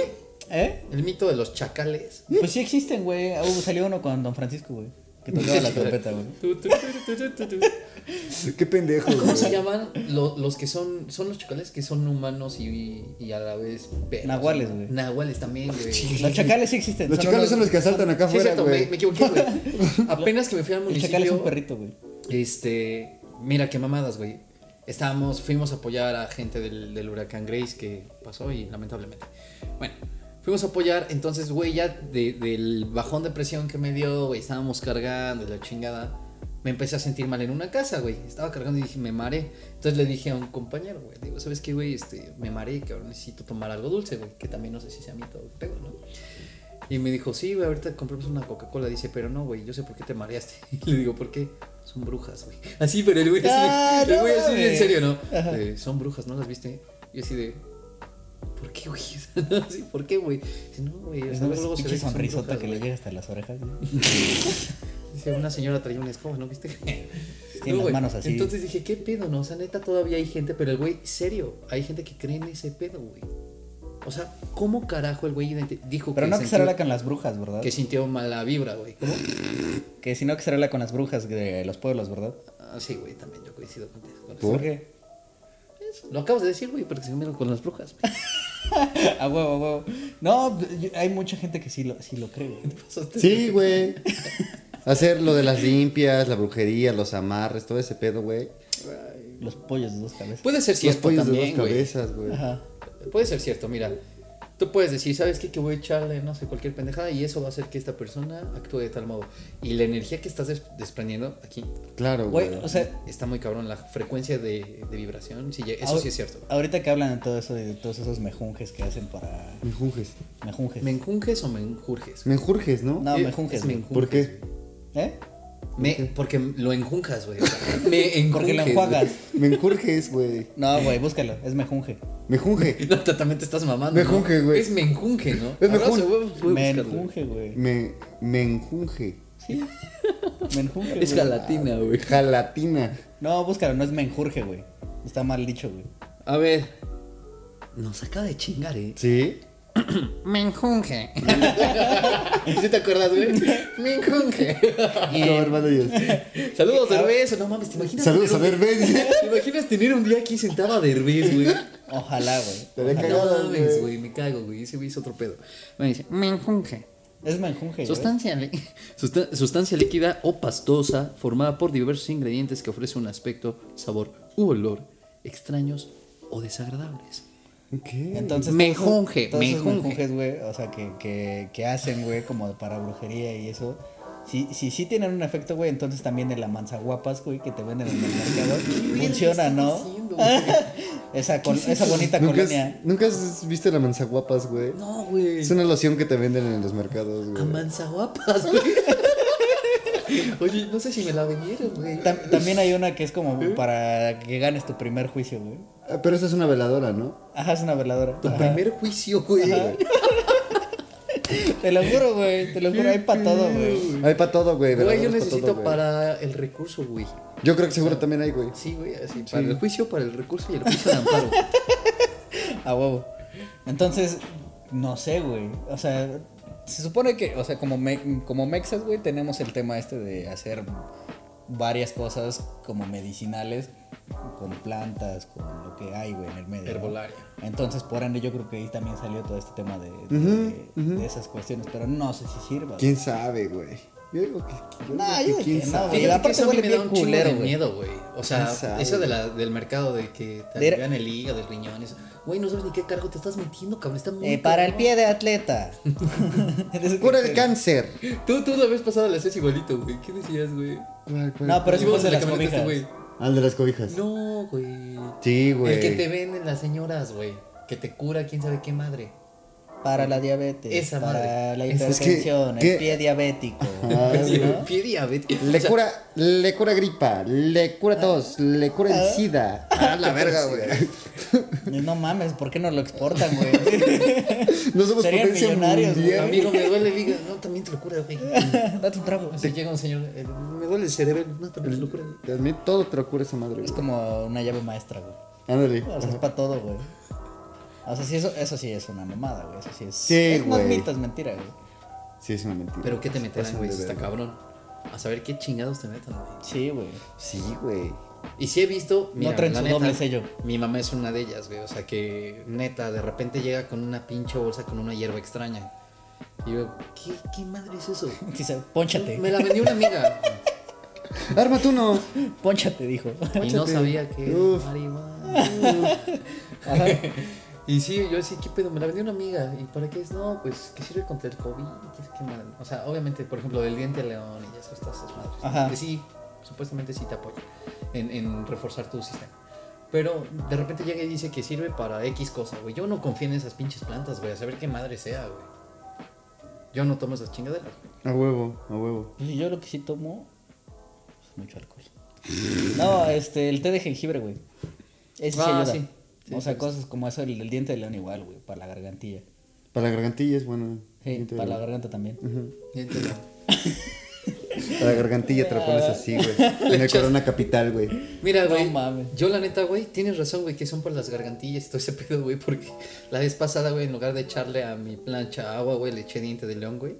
¿Eh? El mito de los chacales. Pues sí existen, güey. Hubo- salió uno con Don Francisco, güey. Que tocaba la trompeta, güey. Qué pendejo, ¿Cómo güey. se llaman Lo- los que son, son los chacales que son humanos y, y a la vez perros? Nahuales, güey. Nahuales también, güey. Los chacales sí existen. Los chacales son los que asaltan acá es afuera, cierto, me, güey. me equivoqué, güey. Apenas que me fui al El municipio. chacal es un perrito, güey. Este, mira qué mamadas, güey. Estábamos, fuimos a apoyar a gente del, del huracán Grace que pasó y lamentablemente. Bueno, fuimos a apoyar, entonces, güey, ya de- del bajón de presión que me dio, güey, estábamos cargando la chingada. me empecé a sentir mal en una casa, güey. Estaba cargando y dije, me mareé. Entonces le dije a un compañero, güey, digo, ¿sabes qué, güey? Este, me mareé, que ahora necesito tomar algo dulce, güey. Que también no sé si sea a mí todo el pedo, ¿no? Y me dijo, sí, güey, ahorita compramos una Coca-Cola. Dice, pero no, güey, yo sé por qué te mareaste. Y le digo, ¿por qué? Son brujas, güey. Así, pero el güey así, Ah, no así en serio, ¿no? Son brujas, ¿no las viste? Y así de, ¿por qué, güey? ¿por qué, güey? Dice, no, güey, o Es sea, una luego se ve sonrisota brujas, que le güey". llega hasta las orejas. Dice, una señora traía una escoba, ¿no viste? Tiene No, las güey. manos así. Entonces dije, ¿qué pedo, no? O sea, neta, todavía hay gente, pero el güey, serio, hay gente que cree en ese pedo, güey. O sea, ¿cómo carajo el güey dijo Pero que, no que se arregla con las brujas, ¿verdad? que sintió mala vibra, güey? ¿Cómo? Que si no que se arregla con las brujas de los pueblos, ¿verdad? Ah, sí, güey, también yo coincido contigo. con. ¿Por qué? Lo acabas de decir, güey, porque se unieron con las brujas. A huevo, a huevo. No, yo- hay mucha gente que sí lo, sí lo cree, güey. Sí, güey. Hacer lo de las limpias, la brujería, los amarres, todo ese pedo, güey. Los pollos de dos cabezas. Puede ser Los cierto pollos de también, dos güey. cabezas, güey. Ajá. Puede ser cierto, mira. Tú puedes decir, ¿sabes qué? Que voy a echarle, no sé, cualquier pendejada y eso va a hacer que esta persona actúe de tal modo. Y la energía que estás des- desprendiendo aquí Claro, güey. O sea, está muy cabrón. La frecuencia de, de vibración, sí, eso sí es cierto. Ahorita que hablan de todo eso, de todos esos mejunjes que hacen para. Mejunjes. ¿Me enjunges o me enjurges? Me enjurges, ¿no? No, Eh, mejunjes, es güey. menjunjes, ¿Por qué? ¿Eh? Me, porque lo enjunjas, güey. me enjunjes. Porque lo enjuagas. Me enjurges, güey. No, güey, búscalo. Es mejunje. Me junge. güey. No, te- también te estás mamando. ¿no? Mejunje, güey. Es menjunje, ¿no? Es Ahora mejun- se voy- voy a buscarlo. Menjunje, güey. Me, me enjunge. Sí. Menjunje. Es güey. galatina, güey. Jalatina. No, búscalo, no es menjurje, güey. Está mal dicho, güey. A ver. Nos acaba de chingar, ¿eh? ¿Sí? Menjunje. ¿Sí te acuerdas, güey? Menjunje. No, hermano Dios. Saludos, Derbez. No mames, ¿te imaginas? Saludos a Derbez. ¿Te imaginas tener un día aquí sentado a Derbez, güey? Ojalá, güey. Te había No cagado, mames, güey. güey, me cago, güey. Ese güey es otro pedo. Me dice, menjunje. Es menjunje, li- sustancia líquida o pastosa formada por diversos ingredientes que ofrece un aspecto, sabor u olor extraños o desagradables. ¿Qué? Entonces, Menjunje, todos esos güey, o sea, que, que, que hacen, güey, como para brujería y eso. Si sí si, tienen un efecto, güey, entonces también de la manzaguapas, güey, que te venden en el mercado, funciona, ¿no? Esa, col- esa bonita ¿Nunca colonia. has, ¿Nunca has visto la manzaguapas, güey? No, güey. Es una loción que te venden en los mercados, A güey. manzaguapas, güey. Oye, no sé si me la vendieron, güey. Tam- también hay una que es como para que ganes tu primer juicio, güey. Ah, Pero esa es una veladora, ¿no? Ajá, es una veladora. Tu Ajá. primer juicio, güey. Te lo juro, güey, te lo juro, hay para todo, güey. Hay para todo, güey. Güey, yo pa' necesito todo, para el recurso, güey. Yo creo que seguro también hay, güey. Sí, güey, así. Para el juicio, para el recurso y el juicio de amparo. A huevo. Entonces, no sé, güey. O sea, se supone que, o sea, como, me- como mexas, güey, tenemos el tema este de hacer varias cosas como medicinales con plantas, con lo que hay, güey, en el medio. ¿no? Herbolaria. Entonces, por ende, yo creo que ahí también salió todo este tema de, de- de esas cuestiones, pero no sé si sirva. ¿Quién sabe, güey? Yo digo que, yo No, digo yo que que no, güey. Aparte eso a mí huele me da bien un chingo de güey. miedo, güey. O sea, ¿Quién sabe, eso de la, del mercado de que te vean el hígado, el riñón, eso. Güey, no sabes ni qué cargo te estás metiendo, cabrón. Está muy Eh, para el pie de atleta. Eso Cura el cáncer. Tú, tú la vez pasada le hacías igualito, güey. ¿Qué decías, güey? ¿Cuál, cuál? No, pero vamos de las camioneta cobijas. güey. Al de las cobijas. No, güey. Sí, güey. El que te venden las señoras, güey. Que te cura quién sabe qué madre. Para la diabetes. Esa para madre. la Es- es que- hipertensión, el pie diabético. Ah. Pie diabético. Le O sea, cura, le cura gripa, le cura tos, le cura el sida. A la verga, güey. No mames, ¿por qué no lo exportan, güey? No somos Serían potencia millonarios, mundial. Amigo, me duele el hígado. No, también te lo cura, güey. Date un trago. Así llega un señor. eh, Me duele el cerebro. No, también te lo cura. mí todo te lo cura esa madre, Es como una llave maestra, güey. Ándale. O sea, es para todo, güey. O sea, sí, eso, eso sí es una mamada, güey. Eso sí es. Sí, es más güey. mito, es mentira, güey. Sí, es una mentira. Pero ¿qué te meterán, güey? está cabrón. A saber qué chingados te metan, güey. Sí, güey. Sí, güey. Y sí he visto. Mira, traen la su neta, doble sello. Mi mamá es una de ellas, güey. O sea que, neta, de repente llega con una pinche bolsa con una hierba extraña. Y yo, ¿qué, qué madre es eso? Dice, ponchate. Me la vendió una amiga. Ármate uno. Ponchate, dijo. y no sabía que Uf. marihuana. Y sí, yo sí, ¿qué pedo? Me la vendió una amiga. ¿Y para qué es? No, pues que sirve contra el COVID. ¿Qué, qué madre? O sea, obviamente, por ejemplo, del diente de león y ya esas esas madres. Ajá. Que sí, supuestamente sí te apoya en, en reforzar tu sistema. Pero de repente llega y dice que sirve para X cosa, güey. Yo no confío en esas pinches plantas, güey. A saber qué madre sea, güey. Yo no tomo esas chingaderas. A huevo, a huevo. Yo lo que sí tomo es mucho alcohol. No, este, el té de jengibre, güey. Ese sí Ah, ayuda. sí. Sí, o sea, sí, cosas como eso, el, el diente de león igual, güey, para la gargantilla. Para la gargantilla es bueno. Sí, Siento- para la garganta también. Ya entiendo. Para la gargantilla te lo pones así, güey. En el Corona Capital, güey. Mira, No güey. mames. yo, la neta, güey, tienes razón, güey, que son por las gargantillas y todo ese pedo, güey. Porque la vez pasada, güey, en lugar de echarle a mi plancha agua, güey, le eché diente de león, güey.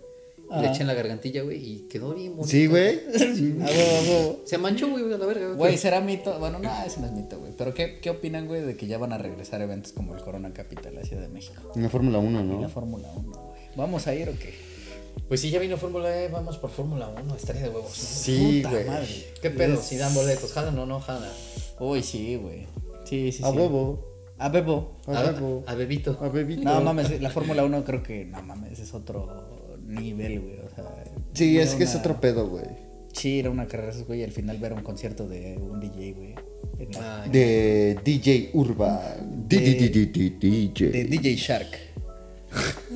Le Ajá. eché en la gargantilla, güey, y quedó bien bonito. Sí, güey. Se manchó, güey, a la verga. Güey, será mito. Bueno, no, ese no es mito, güey. Pero ¿qué, ¿qué opinan, güey, de que ya van a regresar eventos como el Corona Capital, la Ciudad de México? En la Fórmula 1, Y la ¿no? Fórmula 1, güey. ¿Vamos a ir o qué? Pues sí, ya vino Fórmula E, vamos por Fórmula 1, estaría de huevos. ¿no? Sí, Puta güey. madre. ¿Qué pedo? Si dan boletos, jalan o no jalan. Uy, sí, güey. Sí, sí, sí. A huevo. A bebo. A huevo. a Bebito. A bebito. No mames, la Fórmula 1 creo que, no mames, es otro nivel, güey. O sea, Sí, es que es otro pedo, güey. Sí, era una carrera, esos, güey, y al final ver un concierto de un DJ, güey. Ay, De DJ Urban. De- DJ. De DJ Shark.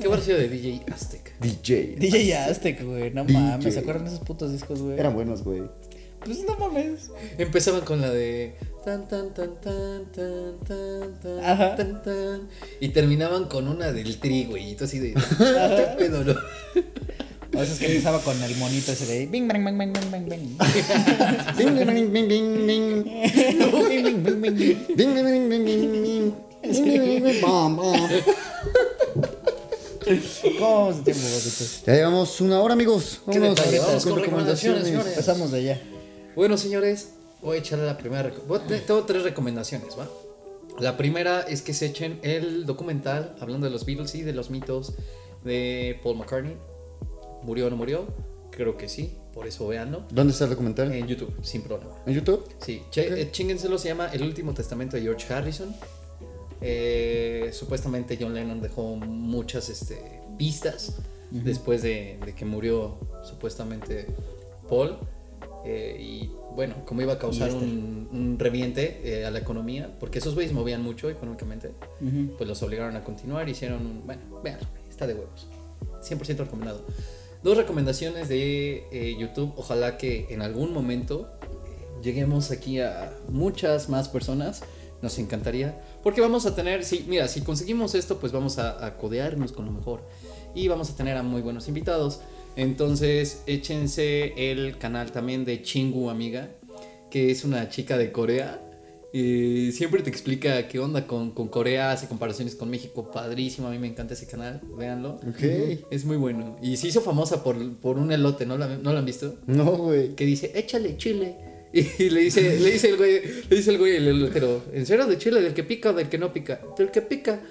¿Qué sido de DJ Aztec? DJ. DJ Aztec, güey, no DJ. mames, ¿se acuerdan de esos putos discos, güey? Eran buenos, güey. Pues no mames. Empezaban con la de tan tan tan tan tan tan tan Ajá. tan tan y terminaban con una del tri, güey, y tú así de ¿qué pedo, no? O sea, es que empezaba con el monito ese de bing, bang, bang, bang, bang, bang, bang. Bing, bing, bing, bing, bing, bing. Bing, bing, bing, bing, bing. Bing, bing, bing, bing, bing, bing. Bing, bing, bing, bing, bam, bam. ¿Cómo vamos de tiempo, botitos? Ya llevamos una hora, amigos. Qué Vámonos detalle, vamos con con recomendaciones, señores. Empezamos de allá. Bueno, señores, voy a echarle la primera voy a Tengo tres recomendaciones, ¿va? La primera es que se echen el documental hablando de los Beatles y de los mitos de Paul McCartney. ¿Murió o no murió? Creo que sí, por eso véanlo. ¿Dónde está el documental? En YouTube, sin problema. ¿En YouTube? Sí, che- eh, chíngenselo, se llama El último testamento de George Harrison. Eh, supuestamente John Lennon dejó muchas este, pistas después de, de que murió supuestamente Paul. Eh, y bueno, como iba a causar Y este. un, un reviente eh, a la economía, porque esos güeyes movían mucho económicamente, pues los obligaron a continuar. Hicieron, un- bueno, véanlo, está de huevos. 100% recomendado. Dos recomendaciones de eh, YouTube. Ojalá que en algún momento eh, lleguemos aquí a muchas más personas. Nos encantaría. Porque vamos a tener, sí, mira, si conseguimos esto, pues vamos a, a codearnos con lo mejor. Y vamos a tener a muy buenos invitados. Entonces, échense el canal también de Chingu Amiga, que es una chica de Corea. Y siempre te explica qué onda con, con Corea, hace comparaciones con México, padrísimo, a mí me encanta ese canal, véanlo. Ok. Es muy bueno. Y se hizo famosa por, por un elote, ¿no, la, ¿no lo han visto? No, güey. Que dice, échale chile. Y le dice, le dice el güey, le dice el güey el elotero, ¿en serio de chile? ¿Del que pica o del que no pica? Del que pica.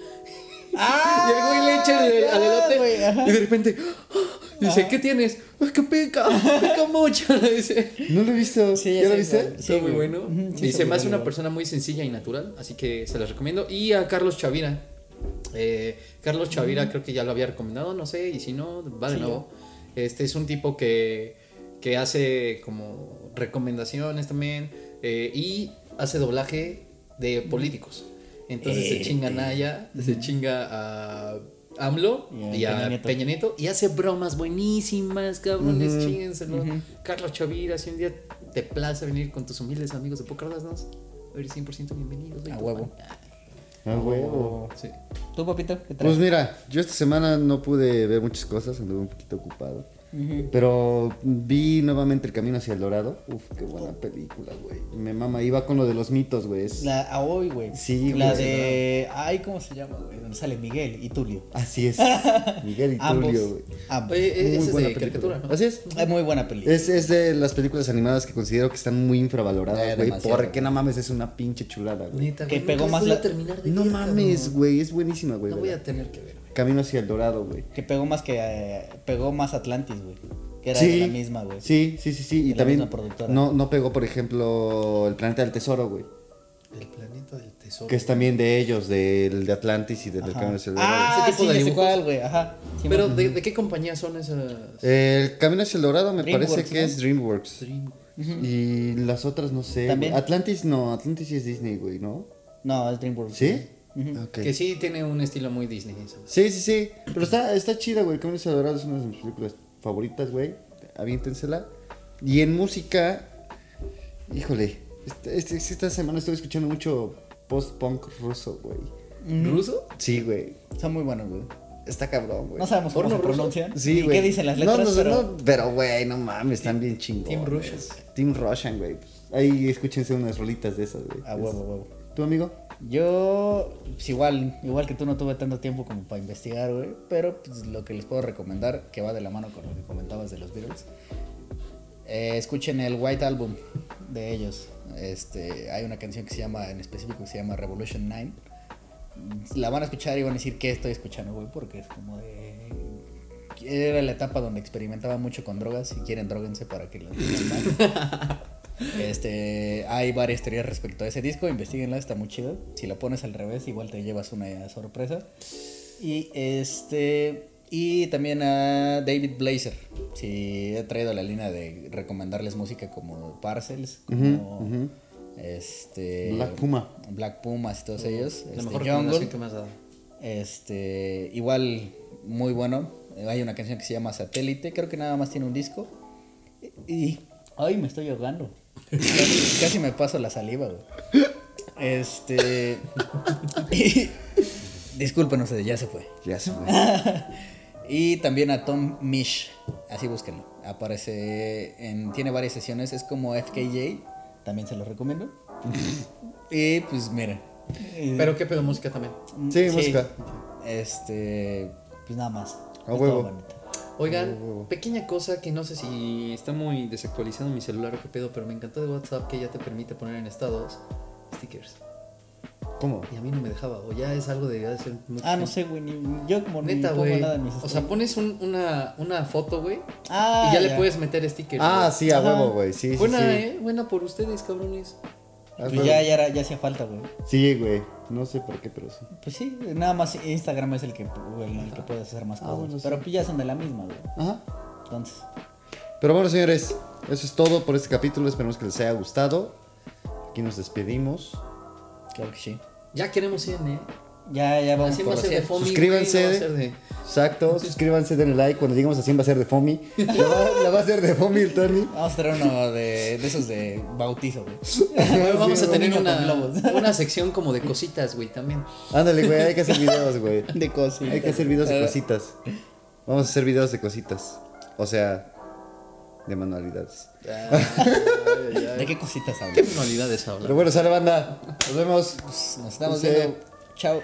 Ah, y el güey le echa el, al elote y de repente ¡ah! Dice, ¿qué tienes? Es que pica, pica mucho. dice. No lo he visto. Sí, ¿Ya ya lo viste? Sí, muy bueno. Sí, hace muy una persona muy sencilla y natural, así que se las recomiendo. Y a Carlos Chavira. Eh, Carlos Chavira creo que ya lo había recomendado, no sé, y si no, va de Sí, nuevo. Este es un tipo que, que hace como recomendaciones también eh, y hace doblaje de políticos. Entonces se chinga a eh. Naya, se chinga a AMLO Y a y a Peña Nieto. Peña Nieto y hace bromas buenísimas, cabrones, chíngenselo. Carlos Chavira, si un día te plaza venir con tus humildes amigos de Pocardasnos, eres 100% bienvenido. A huevo. A huevo. Sí. ¿Tú, papito? ¿Qué traes? Pues mira, yo esta semana no pude ver muchas cosas, anduve un poquito ocupado. Pero vi nuevamente El Camino hacia el Dorado. Uf, qué buena película, güey. Me mama, iba con lo de los mitos, güey. Es- La a hoy, güey. Sí, La de. Ay, ¿cómo se llama, güey? Donde sale Miguel y Tulio. Así es. Miguel y. Tulio, güey. Ambos. Oye, Muy es buena de película. caricatura, ¿no? Así es. Es muy buena película. Es, es de las películas animadas que considero que están muy infravaloradas, Eh, güey. demasiado, porque no mames, es una pinche chulada, güey. Que pegó más la- terminar de No mames, güey. Es buenísima, güey. No voy a tener que ver, güey. Camino hacia el Dorado, güey. Que pegó más que. eh, pegó más Atlantis, güey. Que era Sí. de la misma, güey. Sí, sí, sí, sí. De Y la también misma productora. no, no pegó, por ejemplo, El Planeta del Tesoro, güey. El planeta del tesoro. Que es también de ellos, del de Atlantis y del del. Camino hacia el Dorado. Ah, Ese tipo sí, de cuál, güey. Ajá. Sí, Pero. ¿de, de qué compañía son esas? El Camino hacia el Dorado me DreamWorks, parece que ¿no? es DreamWorks. Dream- Y las otras no sé. También. Atlantis no, Atlantis sí es Disney, güey, ¿no? No, es DreamWorks. ¿Sí? Que sí tiene un estilo muy Disney eso. Sí, sí, sí. Pero está, está chida, güey. Camino hacia el Dorado es una de mis películas favoritas, güey. Aviéntensela. Y en música, híjole, esta, este- esta semana estoy escuchando mucho post-punk ruso, güey. ¿Ruso? Sí, güey. Son muy buenos, güey. Está cabrón, güey. No sabemos cómo ¿Porno se ruso? pronuncian. Sí, ¿Y güey. qué dicen las No, letras? no, pero... no, pero, güey, no mames, están bien chingones. Team Russians. Team Russian, güey. Ahí escúchense unas rolitas de esas, güey. A huevo, huevo. ¿Tu amigo? Yo, pues igual, igual que tú no tuve tanto tiempo como para investigar, güey. Pero pues, lo que les puedo recomendar, que va de la mano con lo que comentabas de los Beatles. eh, escuchen el White Album de ellos. Este, hay una canción que se llama, en específico, que se llama Revolution 9. La van a escuchar y van a decir qué estoy escuchando, güey, porque es como de... Era la etapa donde experimentaba mucho con drogas. Si quieren, droguense para que lo. Este, hay varias teorías respecto a ese disco, investiguenla, está muy chido. Si la pones al revés, igual te llevas una sorpresa. Y este y también a David Blazer. Si he traído la línea de recomendarles música como Parcels, como este Black Puma. Black Pumas y todos ellos. La este, mejor Jungle. que me has dado. Este, igual muy bueno. Hay una canción que se llama Satélite, creo que nada más tiene un disco. Y ay, me estoy ahogando. Casi, casi me paso la saliva, güey. Este y, disculpen ustedes, ya se fue. Ya se fue. Y también a Tom Mish, así búsquenlo. Aparece en tiene varias sesiones, es como FKJ, también se los recomiendo. y pues miren. Pero qué pedo música también. Sí, música. Este, pues nada más. A huevo. bonito. Oigan, pequeña cosa que no sé si está muy desactualizado mi celular o qué pedo, pero me encantó de WhatsApp que ya te permite poner en estados stickers. ¿Cómo? Y a mí no me dejaba, o ya es algo de ya de ser mucho Ah, no sé, güey. Yo como Neta, ni pongo güey. nada en mis O sea, pones un- una, una foto, güey, Ah, y ya, le puedes meter stickers. Ah, sí, a huevo, güey. Sí, sí, Buena, sí. eh, buena por ustedes, cabrones. Pues ya, ya, era- ya hacía falta, güey. Sí, güey. No sé por qué, pero sí. Pues sí, nada más Instagram es el que, el que puedes hacer más Ah, cosas. bueno, sí. Pero pues ya son de la misma, güey. Ajá. Entonces, Pero bueno, señores, eso es todo por este capítulo. Esperemos que les haya gustado. Aquí nos despedimos. claro que sí. Ya queremos 100, eh. Ya, ya vamos Así por va a los ser de 100. FOMI, Suscríbanse. güey, no ser de... Exacto. Suscríbanse, denle like. Cuando lleguemos a 100 va a ser de Fomi. La va, la va a hacer de Fomi el Tony. Vamos a tener uno de, de esos de bautizo, güey. Vamos Sí, a tener una, una sección como de cositas, güey, también. Ándale, güey. Hay que hacer videos, güey. De cositas. Hay que hacer videos de Ah, cositas. Vamos a hacer videos de cositas. O sea, de manualidades. ¿De qué cositas ¿Qué hablas? manualidades Pero hablan? bueno, sale banda. Nos vemos. Nos estamos viendo. Chao.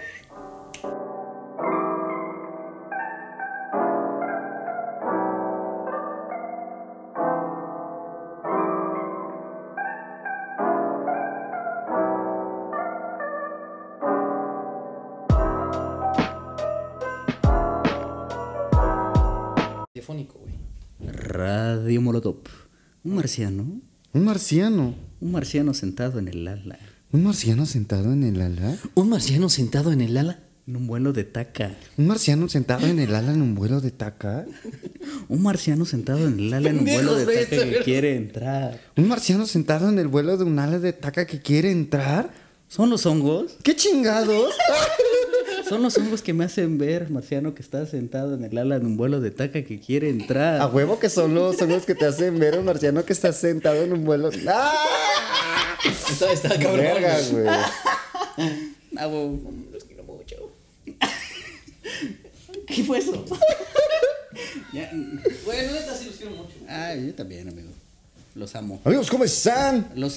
Marciano. Un marciano. Un marciano sentado en el ala. Un marciano sentado en el ala. Un marciano sentado en el ala. En un vuelo de taca. Un marciano sentado en el ala en un vuelo de taca. Un marciano sentado en el ala en un vuelo de taca que quiere entrar. Un marciano sentado en el vuelo de un ala de taca que quiere entrar. ¿Son los hongos? ¡Qué chingados! Son los hongos que me hacen ver, marciano, que está sentado en el ala de un vuelo de taca que quiere entrar. A huevo que son los, son los que te hacen ver marciano que está sentado en un vuelo. ¡Ah! Está, está cabrón. Verga, güey. Ah. Los quiero mucho. ¿Qué fue eso? Ya, Bueno, neta sí los quiero mucho. Ah, yo también, amigo. Los amo. Amigos, ¿cómo están? Los